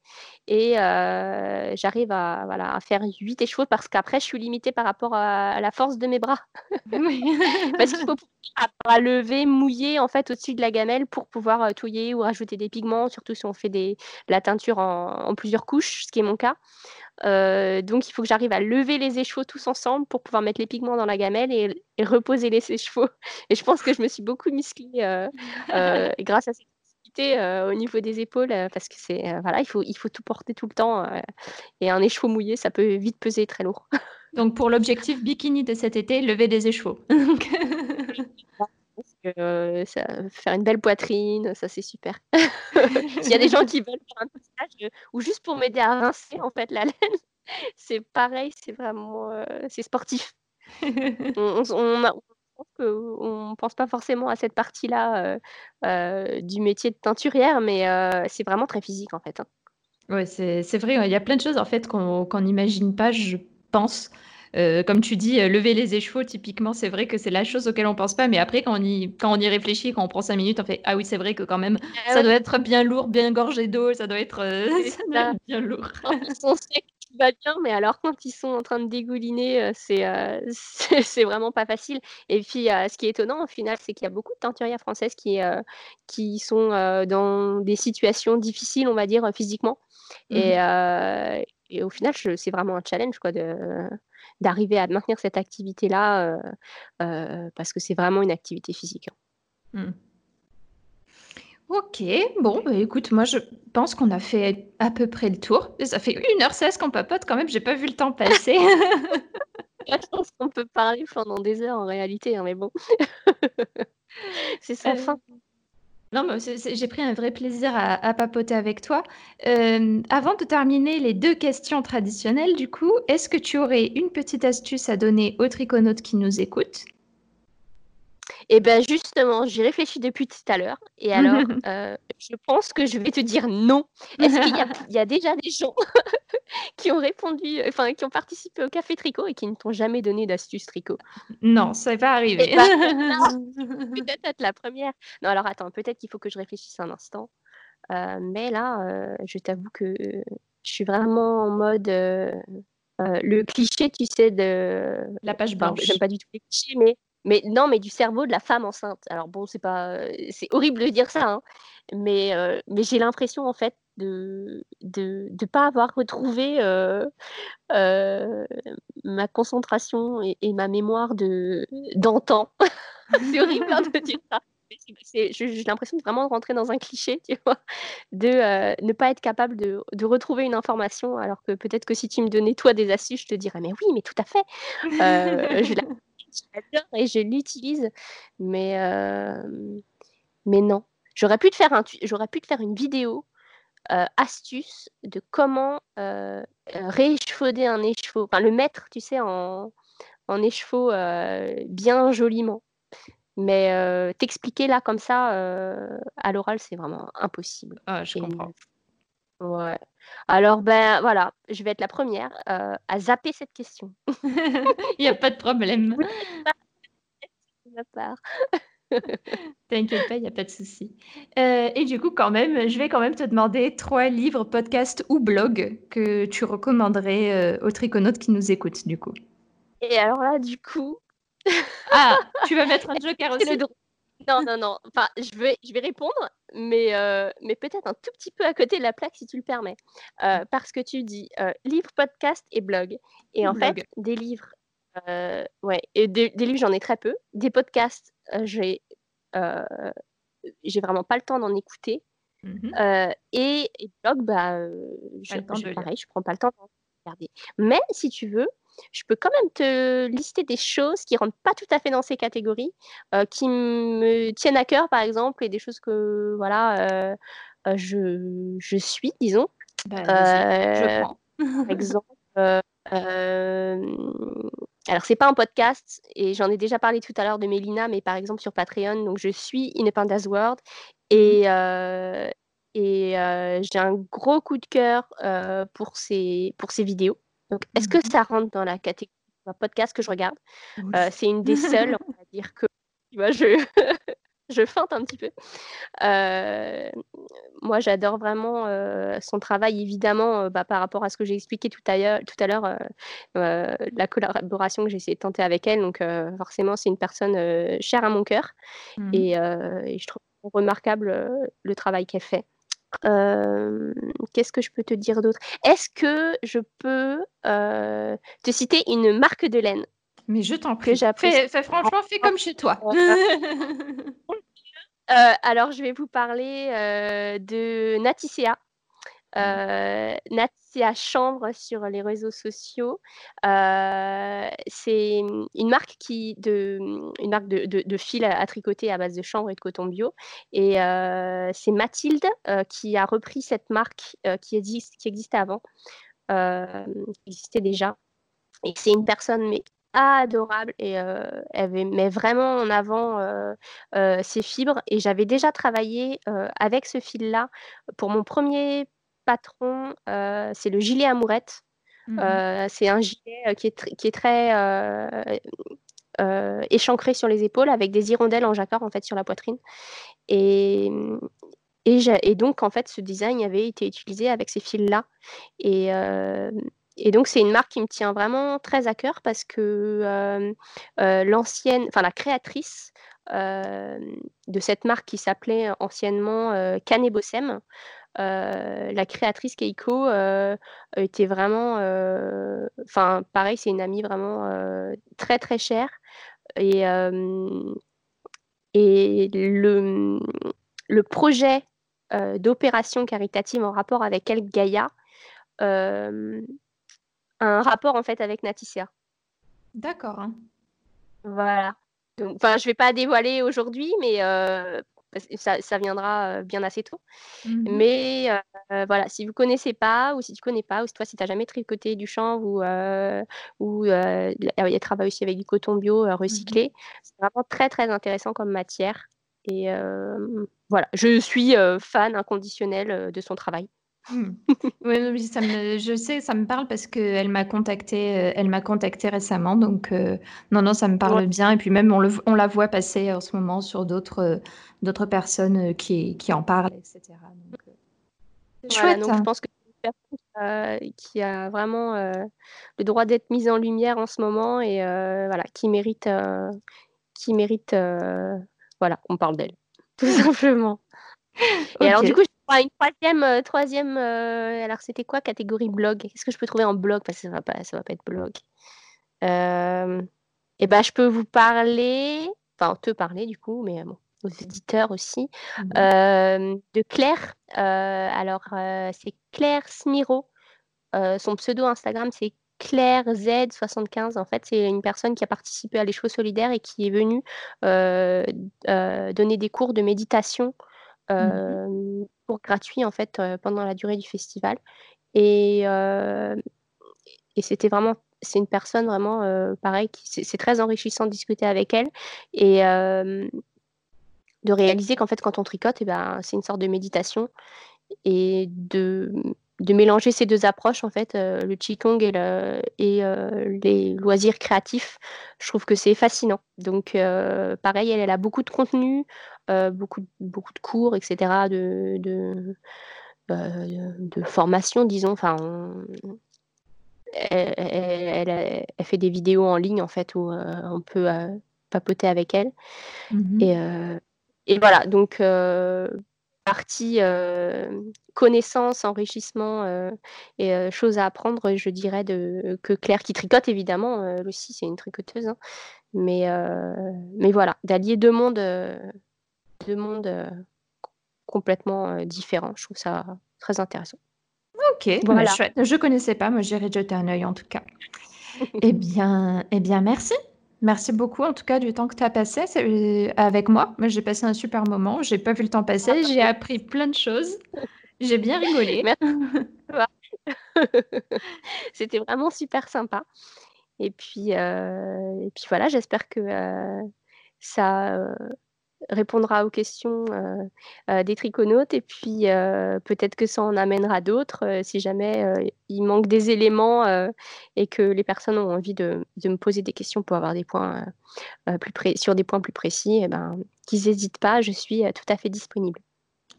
Speaker 2: Et euh, j'arrive à, voilà, à faire 8 écheveaux parce qu'après, je suis limitée par rapport à, la force de mes bras. parce qu'il faut à lever, mouiller en fait au-dessus de la gamelle pour pouvoir euh, touiller ou rajouter des pigments, surtout si on fait des, la teinture en, plusieurs couches, ce qui est mon cas. Euh, donc il faut que j'arrive à lever les écheveaux tous ensemble pour pouvoir mettre les pigments dans la gamelle et, reposer les écheveaux. Et je pense que je me suis beaucoup musclée euh, euh, grâce à cette activité au niveau des épaules parce que c'est voilà il faut il faut tout porter tout le temps et un écheveau mouillé ça peut vite peser très lourd.
Speaker 1: Donc pour l'objectif bikini de cet été, lever des écheveaux.
Speaker 2: Euh, ça, faire une belle poitrine, ça c'est super. S'il y a des gens qui veulent faire un massage euh, ou juste pour m'aider à rincer en fait la laine, c'est pareil, c'est vraiment euh, c'est sportif. on, on, pense pas forcément à cette partie-là du métier de teinturière, mais c'est vraiment très physique en fait. Hein.
Speaker 1: Ouais, c'est vrai, il y a plein de choses en fait qu'on n'imagine pas, je pense. Euh, comme tu dis, euh, lever les écheveaux, typiquement, c'est vrai que c'est la chose auquel on pense pas. Mais après, quand on y, quand on y réfléchit, quand on prend cinq minutes, on fait Ah oui, c'est vrai que quand même, ah ça doit être bien lourd, bien gorgé d'eau, ça doit être, euh, bien lourd.
Speaker 2: Ils sont secs, tout va bien, mais alors quand ils sont en train de dégouliner, c'est c'est vraiment pas facile. Et puis, ce qui est étonnant au final, c'est qu'il y a beaucoup de teinturières françaises qui, qui sont dans des situations difficiles, on va dire, physiquement. Et, mmh et, au final, c'est vraiment un challenge quoi, de, d'arriver à maintenir cette activité-là euh, euh, parce que c'est vraiment une activité physique. Hein. Mmh.
Speaker 1: Ok, bon, bah, écoute, moi je pense qu'on a fait à peu près le tour. Ça fait 1h16 qu'on papote quand même, j'ai pas vu le temps passer.
Speaker 2: je pense qu'on peut parler pendant des heures en réalité, hein, mais bon. c'est sans euh, fin.
Speaker 1: Non, j'ai pris un vrai plaisir à, papoter avec toi. Euh, avant de terminer les deux questions traditionnelles, du coup, est-ce que tu aurais une petite astuce à donner aux triconautes qui nous écoutent?
Speaker 2: Et bien justement, j'y réfléchis depuis tout à l'heure. Et alors, euh, je pense que je vais te dire non. Est-ce qu'il y, a déjà des gens qui ont répondu, enfin, qui ont participé au café tricot et qui ne t'ont jamais donné d'astuce tricot?
Speaker 1: Non, ça n'est pas arrivé.
Speaker 2: Eh ben, peut-être être la première. Non, alors attends, peut-être qu'il faut que je réfléchisse un instant. Euh, mais là, euh, je t'avoue que je suis vraiment en mode. le cliché, tu sais, de
Speaker 1: la page blanche.
Speaker 2: J'aime pas du tout les clichés, mais mais non, mais du cerveau de la femme enceinte. Alors bon, c'est pas, c'est horrible de dire ça, hein, mais, mais j'ai l'impression en fait de de de pas avoir retrouvé ma concentration et, ma mémoire de d'antan. c'est horrible hein, de dire ça. J'ai l'impression de vraiment rentrer dans un cliché, tu vois, de ne pas être capable de, de, retrouver une information, alors que peut-être que si tu me donnais toi des astuces, je te dirais, mais oui, mais tout à fait. L'adore et je l'utilise, mais, mais non. J'aurais pu, te faire un, j'aurais pu te faire une vidéo euh, astuce de comment euh, euh, un écheveau, enfin le mettre, tu sais, en, en écheveau bien joliment. Mais t'expliquer là comme ça à l'oral, c'est vraiment impossible.
Speaker 3: Ah, je comprends.
Speaker 2: Ouais. Alors, ben voilà, je vais être la première à zapper cette question.
Speaker 3: Il n'y a pas de problème. T'inquiète pas, il n'y a pas de souci. Euh, et du coup, quand même, je vais quand même te demander trois livres, podcasts ou blogs que tu recommanderais euh, aux triconautes qui nous écoutent, du coup.
Speaker 2: Et alors là, du coup...
Speaker 3: ah, tu vas mettre un joker aussi?
Speaker 2: Non, non, non. Enfin, je vais, je vais répondre, mais, euh, mais peut-être un tout petit peu à côté de la plaque, si tu le permets. parce que tu dis livre, podcast et blog. Et en fait, des livres ouais, et des, livres, j'en ai très peu. Des podcasts, j'ai j'ai vraiment pas le temps d'en écouter. Mmh et, et blog, bah, je, je, pareil, je prends pas le temps d'en regarder. Mais si tu veux, je peux quand même te lister des choses qui rentrent pas tout à fait dans ces catégories, qui me tiennent à cœur, par exemple, et des choses que voilà, je, je, suis, disons.
Speaker 3: Bah, je prends.
Speaker 2: par exemple, alors, c'est pas un podcast et j'en ai déjà parlé tout à l'heure de Mélina, mais par exemple sur Patreon, donc je suis Independence World et, mmh euh, et euh, j'ai un gros coup de cœur euh, pour, ces, pour ces vidéos. Donc, est-ce que mmh ça rentre dans la catégorie podcast que je regarde? C'est une des seules, on va dire que tu vois, je, je feinte un petit peu. Euh, moi, j'adore vraiment euh, son travail, évidemment, euh, bah, par rapport à ce que j'ai expliqué tout à l'heure, la collaboration que j'ai essayé de tenter avec elle. Donc, forcément, c'est une personne chère à mon cœur. Mmh. Et, je trouve remarquable le travail qu'elle fait. Qu'est-ce que je peux te dire d'autre? Est-ce que je peux te citer une marque de laine
Speaker 3: mais je t'en prie. Fais, fais, franchement, fais comme chez toi.
Speaker 2: Euh, alors, je vais vous parler de Naticea. Euh, Naticea Chambre sur les réseaux sociaux. c'est une marque qui de une marque de, de, fil à, tricoter à base de chanvre et de coton bio. Et c'est Mathilde qui a repris cette marque qui, existe, qui existait avant, qui existait déjà. Et c'est une personne mais adorable et elle met vraiment en avant ses fibres. Et j'avais déjà travaillé avec ce fil-là pour mon premier patron, c'est le gilet amourette. Mmh c'est un gilet qui est, qui est très échancré sur les épaules avec des hirondelles en jacquard en fait sur la poitrine. Et, et, et, donc, en fait, ce design avait été utilisé avec ces fils-là. Et, et donc, c'est une marque qui me tient vraiment très à cœur parce que l'ancienne, enfin la créatrice de cette marque qui s'appelait anciennement euh, la créatrice Keiko était vraiment, enfin pareil, c'est une amie vraiment très très chère. Et, et le, le projet d'opération caritative en rapport avec El Gaïa un rapport en fait avec Natissia.
Speaker 3: D'accord. Hein.
Speaker 2: Voilà. Enfin, je vais pas dévoiler aujourd'hui, mais euh, ça, viendra euh, bien assez tôt. Mmh mais euh, voilà, si vous connaissez pas, ou si tu connais pas, ou si toi, si tu n'as jamais tricoté du chanvre, ou, ou il y a travail aussi avec du coton bio mmh recyclé, c'est vraiment très très intéressant comme matière. Et voilà, je suis fan inconditionnel de son travail.
Speaker 3: Mmh. Oui, ça me je sais, ça me parle parce qu'elle m'a contacté euh, elle m'a contacté récemment donc euh, non, non, ça me parle bien. Et puis même on le on la voit passer en ce moment sur d'autres, euh, d'autres personnes, qui qui en parlent et cetera. Donc
Speaker 2: chouette, donc je pense que c'est une personne, qui a vraiment, le droit d'être mise en lumière en ce moment et voilà, qui mérite, qui mérite, voilà, qu'on parle d'elle, tout simplement. Et alors du coup une troisième, euh, troisième euh, alors c'était quoi catégorie blog? Qu'est-ce que je peux trouver en blog? Parce que ça va pas, ça va pas être blog. et ben, je peux vous parler, enfin te parler du coup, mais bon, aux éditeurs aussi, mmh de Claire. alors, c'est Claire Smiro. son pseudo Instagram, c'est Claire Z75. En fait, c'est une personne qui a participé à l'écheveau solidaire et qui est venue donner des cours de méditation mmh pour gratuit en fait pendant la durée du festival. Et, et c'était vraiment c'est une personne vraiment pareil c'est très enrichissant de discuter avec elle et de réaliser qu'en fait, quand on tricote, eh ben, c'est une sorte de méditation et de, de mélanger ces deux approches, en fait, euh, le Qigong et, et euh, les loisirs créatifs, je trouve que c'est fascinant. Donc, euh, pareil, elle, a beaucoup de contenu, beaucoup, beaucoup de cours, etc., de, de, de formation, disons. Enfin, elle, elle, elle, fait des vidéos en ligne, en fait, où on peut papoter avec elle. Mmh et et voilà, donc euh, partie euh, connaissance, enrichissement euh, et choses à apprendre, je dirais de, que Claire qui tricote évidemment, elle aussi c'est une tricoteuse, hein. mais, mais voilà, d'allier deux mondes, deux mondes complètement différents, je trouve ça très intéressant.
Speaker 3: Ok, bah, voilà. chouette. Je connaissais pas, moi j'irai jeter un œil en tout cas. eh bien, eh bien, merci. Merci beaucoup en tout cas du temps que tu as passé euh, avec moi. J'ai passé un super moment. J'ai pas vu le temps passer. Ah, j'ai appris plein de choses. J'ai bien rigolé.
Speaker 2: C'était vraiment super sympa. Et puis, euh, et puis voilà, j'espère que euh, ça répondra aux questions euh, euh, des triconautes et puis euh, peut-être que ça en amènera d'autres si jamais il manque des éléments et que les personnes ont envie de, me poser des questions pour avoir des points plus sur des points plus précis, et eh ben, qu'ils n'hésitent pas, je suis tout à fait disponible.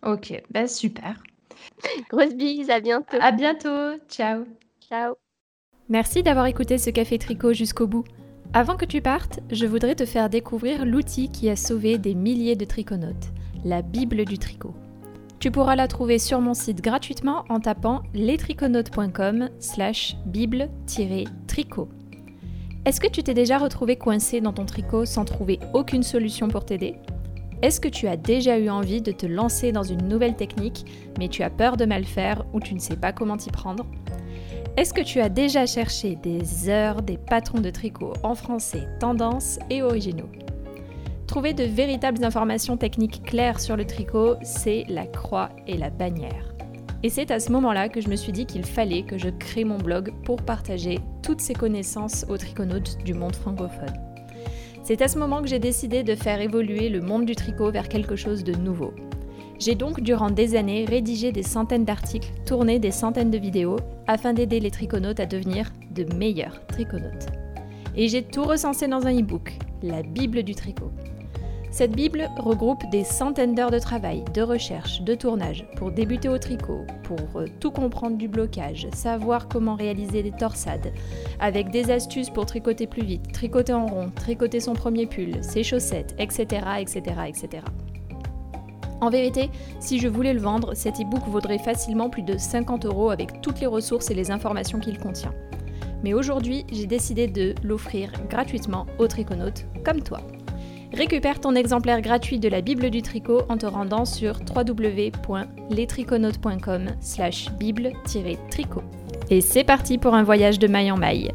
Speaker 3: Ok, ben super.
Speaker 2: Grosse bise, à bientôt.
Speaker 3: À bientôt, ciao.
Speaker 2: Ciao.
Speaker 1: Merci d'avoir écouté ce café tricot jusqu'au bout. Avant que tu partes, je voudrais te faire découvrir l'outil qui a sauvé des milliers de triconautes, la Bible du tricot. Tu pourras la trouver sur mon site gratuitement en tapant lestriconautes.com slash bible-tricot. Est-ce que tu t'es déjà retrouvé coincé dans ton tricot sans trouver aucune solution pour t'aider? Est-ce que tu as déjà eu envie de te lancer dans une nouvelle technique, mais tu as peur de mal faire ou tu ne sais pas comment t'y prendre? Est-ce que tu as déjà cherché des heures des patrons de tricot en français, tendance et originaux? Trouver de véritables informations techniques claires sur le tricot, c'est la croix et la bannière. Et c'est à ce moment-là que je me suis dit qu'il fallait que je crée mon blog pour partager toutes ces connaissances aux triconautes du monde francophone. C'est à ce moment que j'ai décidé de faire évoluer le monde du tricot vers quelque chose de nouveau. J'ai donc durant des années rédigé des centaines d'articles, tourné des centaines de vidéos, afin d'aider les triconautes à devenir de meilleurs triconautes. Et j'ai tout recensé dans un e-book, la Bible du tricot. Cette Bible regroupe des centaines d'heures de travail, de recherche, de tournage pour débuter au tricot, pour euh, tout comprendre du blocage, savoir comment réaliser des torsades, avec des astuces pour tricoter plus vite, tricoter en rond, tricoter son premier pull, ses chaussettes, etc. etc., etc. En vérité, si je voulais le vendre, cet e-book vaudrait facilement plus de 50 euros avec toutes les ressources et les informations qu'il contient. Mais aujourd'hui, j'ai décidé de l'offrir gratuitement aux triconautes comme toi. Récupère ton exemplaire gratuit de la Bible du tricot en te rendant sur www.lestriconautes.com slash bible-tricot. Et c'est parti pour un voyage de maille en maille.